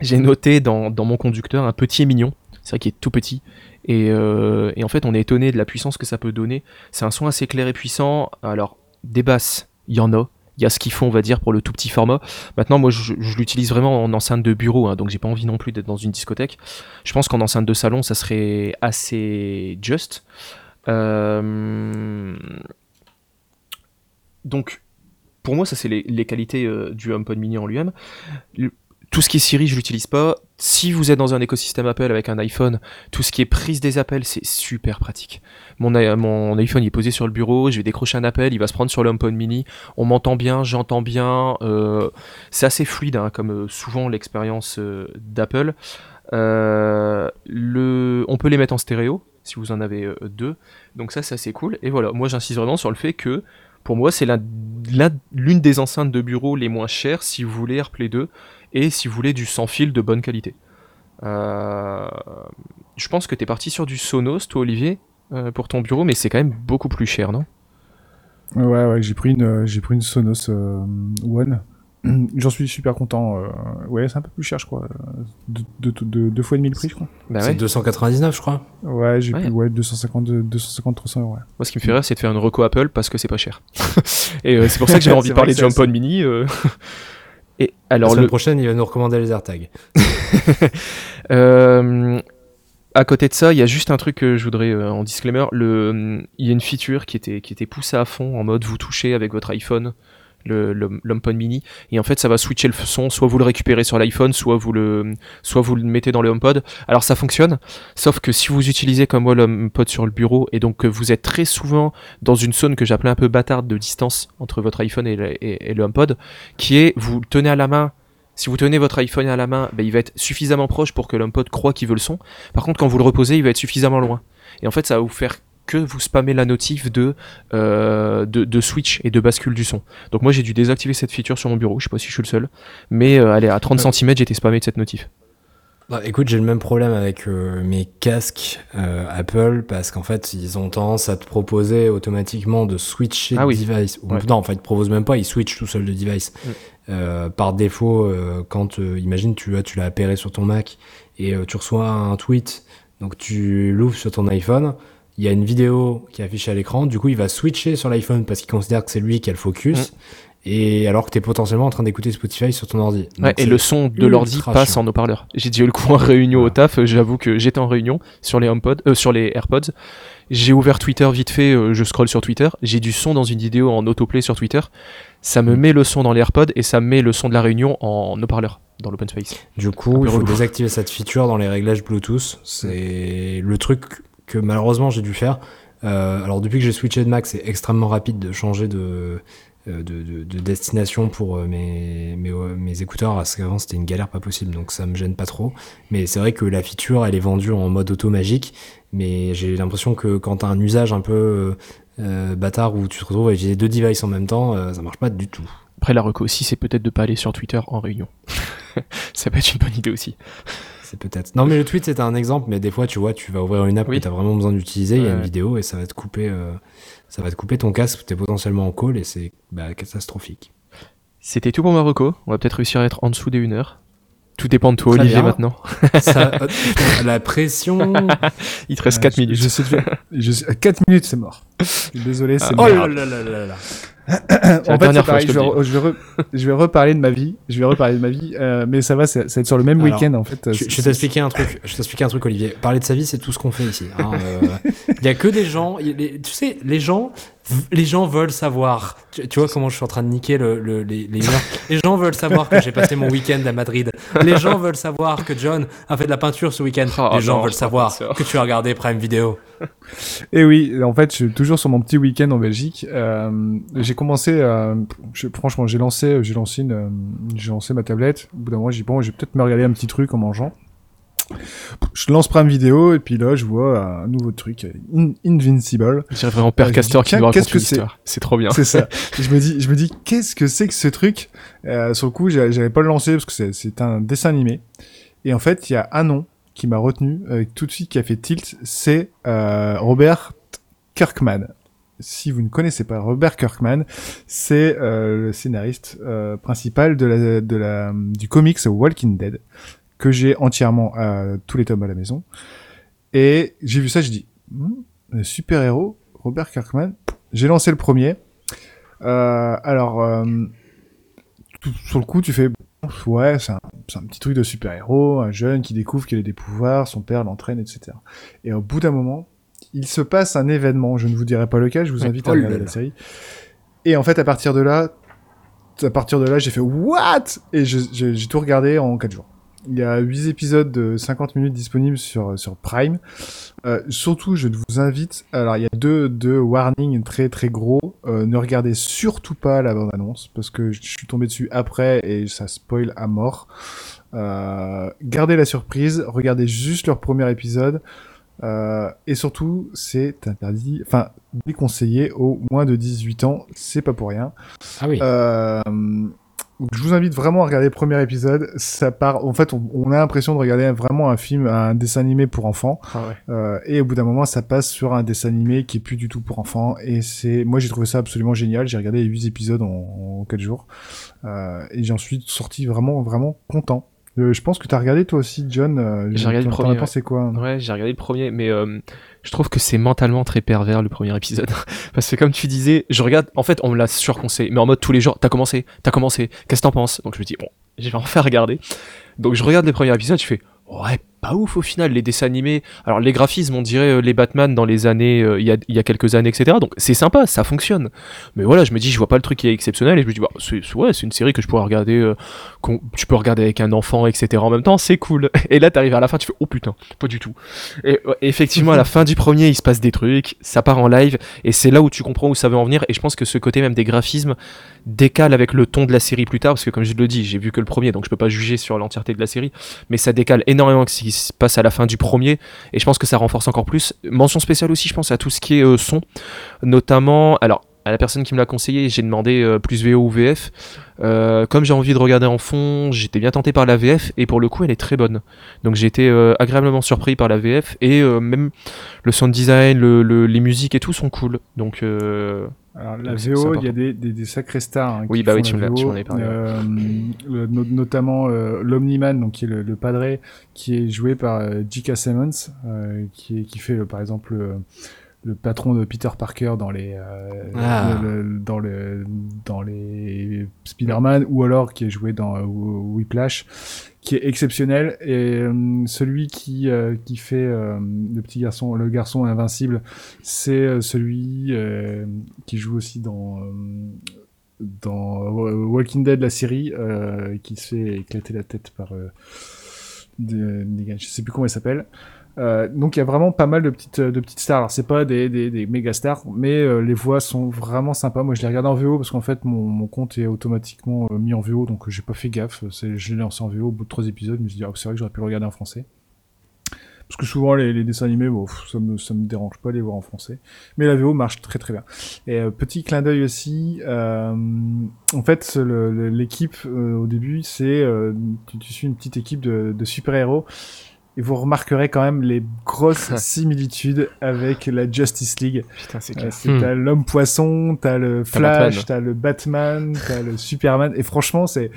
j'ai noté dans, dans mon conducteur un petit et mignon. C'est vrai qu'il est tout petit. Et, euh, et en fait, on est étonné de la puissance que ça peut donner. C'est un son assez clair et puissant. Alors, des basses, il y en a. Il y a ce qu'il faut, on va dire, pour le tout petit format. Maintenant, moi, je, l'utilise vraiment en enceinte de bureau, hein, donc j'ai pas envie non plus d'être dans une discothèque. Je pense qu'en enceinte de salon, ça serait assez just. Euh, Donc, pour moi, ça c'est les, les qualités euh, du HomePod Mini en lui-même. Tout ce qui est Siri, je l'utilise pas. Si vous êtes dans un écosystème Apple avec un iPhone, tout ce qui est prise des appels, c'est super pratique. Mon, mon iPhone il est posé sur le bureau, je vais décrocher un appel, il va se prendre sur le HomePod Mini. On m'entend bien, j'entends bien. euh, c'est assez fluide, hein, comme euh, souvent l'expérience euh, d'Apple. Euh, le, on peut les mettre en stéréo si vous en avez euh, deux. Donc ça, c'est assez cool. Et voilà, moi j'insiste vraiment sur le fait que pour moi, c'est l'un- l'un- l'une des enceintes de bureau les moins chères si vous voulez AirPlay 2 et si vous voulez du sans fil de bonne qualité. Euh, je pense que tu es parti sur du Sonos, toi Olivier, euh, pour ton bureau, mais c'est quand même beaucoup plus cher, non? Ouais, ouais, j'ai pris une, euh, j'ai pris une Sonos euh, One. J'en suis super content. euh, ouais, c'est un peu plus cher, je crois. euh, Deux, fois et demi le prix, je crois. Bah C'est ouais. 299, je crois. Ouais, j'ai Ouais. pris ouais, 250, 250, 300 euros. ouais. Moi, ce qui me fait rire, c'est de faire une reco Apple parce que c'est pas cher. et euh, c'est pour ça que j'avais envie de parler que c'est HomePod Mini. et La alors, semaine le, prochaine, il va nous recommander les AirTags. Euh, à côté de ça, il y a juste un truc que je voudrais euh, en disclaimer. Le, il y a une feature qui était, qui était poussée à fond en mode vous touchez avec votre iPhone l'HomePod mini. Et en fait ça va switcher le son. Soit vous le récupérez sur l'iPhone soit vous le soit vous le mettez dans le HomePod alors ça fonctionne. Sauf que si vous utilisez comme moi l'HomePod sur le bureau et donc que vous êtes très souvent dans une zone que j'appelais un peu bâtarde de distance entre votre iPhone et le, et- le HomePod qui est vous le tenez à la main. Si vous tenez votre iPhone à la main, ben, il va être suffisamment proche pour que l'HomePod croit qu'il veut le son. Par contre, quand vous le reposez, il va être suffisamment loin. Et en fait, ça va vous faire que vous spammez la notif de, euh, de, de switch et de bascule du son. Donc moi j'ai dû désactiver cette feature sur mon bureau, je sais pas si je suis le seul, mais euh, allez, à 30 cm j'étais spammé de cette notif. Bah, écoute, j'ai le même problème avec euh, mes casques euh, Apple parce qu'en fait, ils ont tendance à te proposer automatiquement de switcher Ah de oui. device. Ou- Ouais. Non, en fait, ils te proposent même pas, ils switchent tout seul de device. Mm. Euh, par défaut, quand, imagine, tu as, tu l'as appairé sur ton Mac et tu reçois un tweet, donc tu l'ouvres sur ton iPhone, il y a une vidéo qui est affichée à l'écran, du coup, il va switcher sur l'iPhone parce qu'il considère que c'est lui qui a le focus. Et alors que tu es potentiellement en train d'écouter Spotify sur ton ordi. Ouais, et le son de l'ordi passe chiant. en haut-parleur. J'ai dit le coup en réunion au taf, j'avoue que j'étais en réunion sur les HomePod, euh, sur les AirPods. J'ai ouvert Twitter vite fait, euh, je scroll sur Twitter, j'ai du son dans une vidéo en autoplay sur Twitter. Ça me Mm. met le son dans les AirPods et ça me met le son de la réunion en haut-parleur dans l'open space. Du coup, il faut relou. désactiver cette feature dans les réglages Bluetooth. C'est le truc que malheureusement j'ai dû faire. Euh, alors depuis que j'ai switché de Mac, c'est extrêmement rapide de changer de, euh, de, de- de destination pour euh, mes, écouteurs. Parce qu'avant c'était une galère pas possible, donc ça me gêne pas trop. Mais c'est vrai que la feature, elle est vendue en mode auto magique. Mais j'ai l'impression que quand t'as un usage un peu euh, bâtard où tu te retrouves à utiliser deux devices en même temps, euh, ça marche pas du tout. Après, la reco aussi, c'est peut-être de pas aller sur Twitter en réunion. ça peut être une bonne idée aussi. C'est peut-être. Non, mais le tweet, c'était un exemple, mais des fois, tu vois, tu vas ouvrir une app Oui. que tu as vraiment besoin d'utiliser, il y a une vidéo et ça va te couper, euh, ça va te couper ton casque, tu es potentiellement en call et c'est bah, catastrophique. C'était tout pour ma reco. On va peut-être réussir à être en dessut des 1 heure. Tout dépend de toi, Très Olivier, bien. maintenant. Ça, euh, la pression. Il te reste Ouais, 4 je- minutes. Je je sais- à 4 minutes, c'est mort. Je Désolé, c'est Ah, mort. Oh là là là là là. En fait, dernière c'est pareil, je vais, re- je, vais re- je vais reparler de ma vie. Je vais reparler de ma vie, euh, mais ça va, ça, va être sur le même week-end en fait. Je, C'est- je vais t'expliquer un truc. Je t'expliquer un truc, Olivier. Parler de sa vie, c'est tout ce qu'on fait ici. hein, euh, Il y a que des gens. y les- tu sais, les gens, les gens veulent savoir. Tu, tu vois comment je suis en train de niquer le, le- les, les Les gens veulent savoir que j'ai passé mon week-end à Madrid. Les gens veulent savoir que John a fait de la peinture ce week-end. Oh les gens non, veulent savoir que tu as regardé Prime Video. Et oui, en fait, je suis toujours sur mon petit week-end en Belgique. Euh, j'ai commencé, euh, je- franchement, j'ai lancé, j'ai lancé une, euh, j'ai lancé ma tablette. Au bout d'un moment, j'ai dit, bon, je vais peut-être me regarder un petit truc en mangeant. Je lance Prime Vidéo et puis là, je vois un nouveau truc, In- Invincible. Je dirais vraiment Père Euh, Castor qui nous qu'est-ce que c'est. C'est trop bien. C'est ça. Et je me dis, je me dis, qu'est-ce que c'est que ce truc? Euh, Sur le coup, j'a- j'avais pas le lancé parce que c'est- c'est un dessin animé. Et en fait, il y a un nom qui m'a retenu euh, tout de suite, qui a fait tilt. C'est euh, Robert Kirkman. Si vous ne connaissez pas Robert Kirkman, c'est euh, le scénariste euh, principal de la, de la, du comics Walking Dead que j'ai entièrement tous les tomes à la maison. Et j'ai vu ça, je dis, Hmm, super héros, Robert Kirkman. J'ai lancé le premier. Euh, alors, euh, tout- sur le coup, tu fais, ouais, c'est un, petit truc de super-héros, un jeune qui découvre qu'il a des pouvoirs, son père l'entraîne, etc. Et au bout d'un moment, il se passe un événement, je ne vous dirai pas lequel, je vous invite à Oh regarder là. la série. Et en fait, à partir de là, à partir de là, j'ai fait what? Et j'ai tout regardé en 4 jours. Il y a 8 épisodes de 50 minutes disponibles sur, sur Prime. Euh, surtout, je vous invite. Alors, il y a deux, deux warnings très très gros. Euh, ne regardez surtout pas la bande-annonce parce que je suis tombé dessus après et ça spoil à mort. Euh, gardez la surprise. Regardez juste leur premier épisode. Et surtout, c'est interdit, enfin déconseillé aux moins de 18 ans. C'est pas pour rien. Ah oui. Donc je vous invite vraiment à regarder le premier épisode. Ça part. En fait, on, on a l'impression de regarder vraiment un film, un dessin animé pour enfants. Ah ouais. Euh, et au bout d'un moment, ça passe sur un dessin animé qui est plus du tout pour enfants. Et c'est, moi, j'ai trouvé ça absolument génial. J'ai regardé les 8 épisodes en, en 4 jours. Euh, et j'en suis sorti vraiment, vraiment content. Euh, je pense que tu as regardé toi aussi, John. Euh, J'ai regardé le premier, ouais. pensé quoi Ouais, j'ai regardé le premier, mais euh, je trouve que c'est mentalement très pervers le premier épisode. Parce que comme tu disais, je regarde, en fait, on me l'a surconseillé, mais en mode tous les jours, t'as commencé, t'as commencé, qu'est-ce que t'en penses? Donc je me dis, bon, je vais en faire regarder. Donc je regarde le premier épisode, je fais, ouais, pas ouf au final, les dessins animés. Alors les graphismes, on dirait euh, les Batman dans les années, euh, il y, a, y a quelques années, etc. Donc c'est sympa, ça fonctionne. Mais voilà, je me dis, je vois pas le truc qui est exceptionnel, et je me dis, bah, ouais, c'est une série que je pourrais regarder, euh, tu peux regarder avec un enfant, etc. En même temps, c'est cool. Et là, t'arrives à la fin, tu fais, oh putain, pas du tout. Et effectivement, à la fin du premier, il se passe des trucs, ça part en live, et c'est là où tu comprends où ça veut en venir. Et je pense que ce côté même des graphismes décale avec le ton de la série plus tard, parce que comme je le dis, j'ai vu que le premier, donc je peux pas juger sur l'entièreté de la série, mais ça décale énormément avec se passe à la fin du premier, et je pense que ça renforce encore plus. Mention spéciale aussi, je pense, à tout ce qui est euh, son, notamment. Alors, à la personne qui me l'a conseillé, j'ai demandé euh, plus VO ou VF. Euh, comme j'ai envie de regarder en fond, j'étais bien tenté par la VF, et pour le coup, elle est très bonne. Donc j'ai été euh, agréablement surpris par la VF, et même le sound design, le- le- les musiques et tout sont cool. Donc. Alors, la Donc, VO, il y a des, des, des sacrés stars. hein, Oui, bah oui, tu me l'as- parlé, ouais. Euh, le- no- notamment euh, l'Omniman, donc qui est le, le padré, qui est joué par euh, J.K. Simmons, qui, est, qui fait par exemple le, patron de Peter Parker dans les euh, Ah. le- le- dans le dans les Spider-Man ou alors qui est joué dans euh, Whiplash qui est exceptionnel et euh, celui qui euh, qui fait le petit garçon le garçon invincible c'est celui qui joue aussi dans dans Walking Dead la série qui se fait éclater la tête par des, des je sais plus comment il s'appelle euh, donc il y a vraiment pas mal de petites de petites stars. Alors c'est pas des, des, des méga stars, mais euh, les voix sont vraiment sympas. Moi je les regarde en VO parce qu'en fait mon, mon compte est automatiquement euh, mis en VO, donc euh, j'ai pas fait gaffe. C'est, je l'ai lancé en VO au bout de trois épisodes. Je me suis dit ah, c'est vrai que j'aurais pu le regarder en français. Parce que souvent les, les dessins animés, bon, ça me ça me dérange pas les voir en français. Mais la VO marche très très bien. Et euh, petit clin d'œil aussi, euh, en fait l'équipe euh, au début c'est euh, tu, tu suis une petite équipe de, de super héros et vous remarquerez quand même les grosses similitudes avec la Justice League. Putain, c'est Euh, c'est- Hmm. T'as l'homme poisson, t'as le. Flash, t'as le Batman, t'as le Superman, et franchement, c'est,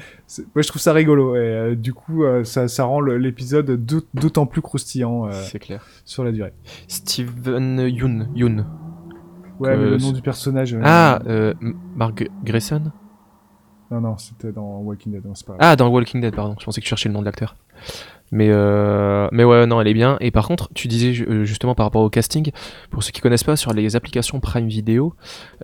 moi je trouve ça rigolo. Et euh, du coup, euh, ça, ça rend l'épisode d'aut- d'autant plus croustillant euh, C'est clair. sur la durée. Steven Yoon. Yoon. Ouais, mais le nom du personnage. euh, Ah, euh, Mark Grayson? Non, non, c'était dans Walking Dead, non, c'est pas. grave. Ah, dans Walking Dead, pardon. Je pensais que tu cherchais le nom de l'acteur. Mais, euh, mais ouais, non, elle est bien. Et par contre, tu disais euh, justement par rapport au casting, pour ceux qui connaissent pas, sur les applications Prime Video,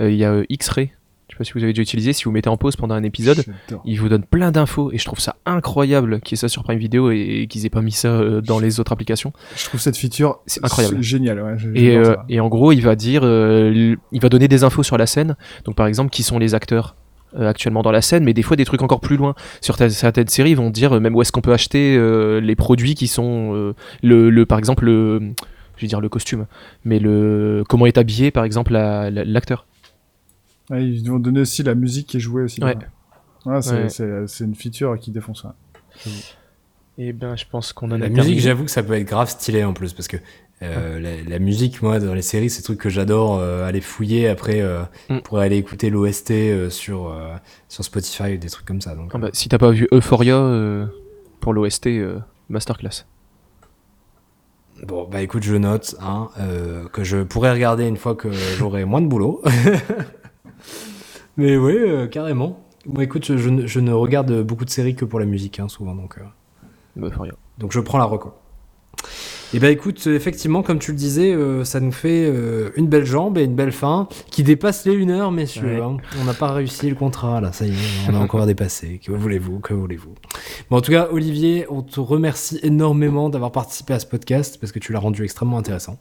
euh, il y a euh, X-Ray. Je sais pas si vous avez déjà utilisé. Si vous mettez en pause pendant un épisode, il vous donne plein d'infos. Et je trouve ça incroyable qu'il y ait ça sur Prime Video et, et qu'ils aient pas mis ça dans les autres applications. Je trouve cette feature C'est incroyable. génial. Ouais, Et, et en gros, il va dire, euh, il va donner des infos sur la scène. Donc, par exemple, qui sont les acteurs euh, actuellement dans la scène, mais des fois des trucs encore plus loin. Sur ta- certaines séries, ils vont dire euh, même où est-ce qu'on peut acheter euh, les produits qui sont euh, le, le, par exemple, le, je vais dire le costume, mais le comment est habillé, par exemple, la- la- l'acteur. Ouais, ils vont donner aussi la musique qui est jouée aussi. Ouais. Ouais, c'est, Ouais. c'est- c'est une feature qui défonce. ça. Et ben, je pense qu'on en La a musique, terminé. j'avoue que ça peut être grave stylé en plus parce que euh, la, la musique, moi, dans les séries, c'est un truc que j'adore euh, aller fouiller après euh, Mm. pour aller écouter l'OST euh, sur, sur Spotify ou des trucs comme ça. Donc, Ah bah, si t'as pas vu Euphoria pour l'OST, masterclass. Bon, bah écoute, je note hein, que je pourrais regarder une fois que j'aurai moins de boulot. Mais oui, carrément. Bon, écoute, je, je ne- je ne regarde beaucoup de séries que pour la musique, hein, souvent, donc, Euphoria. donc je prends la reco. Et bah écoute, euh, effectivement, comme tu le disais, euh, ça nous fait euh, une belle jambe et une belle fin qui dépasse les une heure, messieurs. Ouais. hein. On n'a pas réussi le contrat, là, ça y est, on a encore dépassé. Que voulez-vous, que voulez-vous? Bon, en tout cas, Olivier, on te remercie énormément d'avoir participé à ce podcast parce que tu l'as rendu extrêmement intéressant.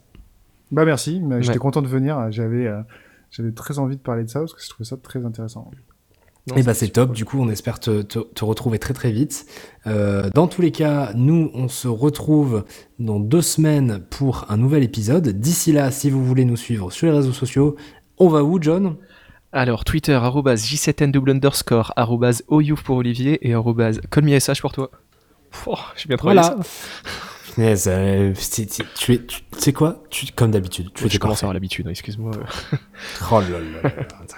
Bah merci, mais j'étais Ouais. content de venir. J'avais, euh, j'avais très envie de parler de ça parce que je trouvais ça très intéressant. Et bah c'est top, du coup on espère te, te- te retrouver très très vite. Euh, dans tous les cas, nous on se retrouve dans deux semaines pour un nouvel épisode. D'ici là, si vous voulez nous suivre sur les réseaux sociaux, on va où John? Alors, Twitter, arrobase J7N underscore, arrobase OYouf pour Olivier et arrobase colmish pour toi. Oh, j'ai bien travaillé Voilà. ça. Punaise, euh, c'est- c'est- tu es, tu sais quoi? Tu, Comme d'habitude, tu es commence à avoir l'habitude, excuse-moi. Oh là là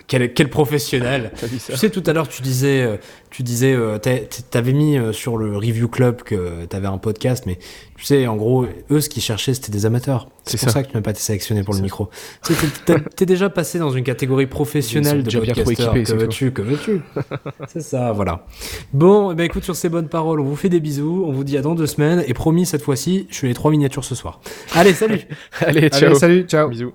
quel, quel professionnel. Tu sais, tout à l'heure, tu disais, euh, tu disais, euh, t'a- t'avais mis euh, sur le Review Club que t'avais un podcast, mais tu sais, en gros, eux, ce qu'ils cherchaient, c'était des amateurs. C'est pour ça. ça. que tu n'as pas été sélectionné pour le C'est micro. Tu sais, t'es- déjà passé dans une catégorie professionnelle de déjà bien trop podcasteurs. équipés, Que veux-tu, que veux-tu? C'est ça, voilà. Bon, eh ben écoute, sur ces bonnes paroles, on vous fait des bisous, on vous dit à dans deux semaines, et promis, cette fois-ci, je fais les trois miniatures ce soir. Allez, salut Allez, Allez, ciao. salut, ciao. Bisous.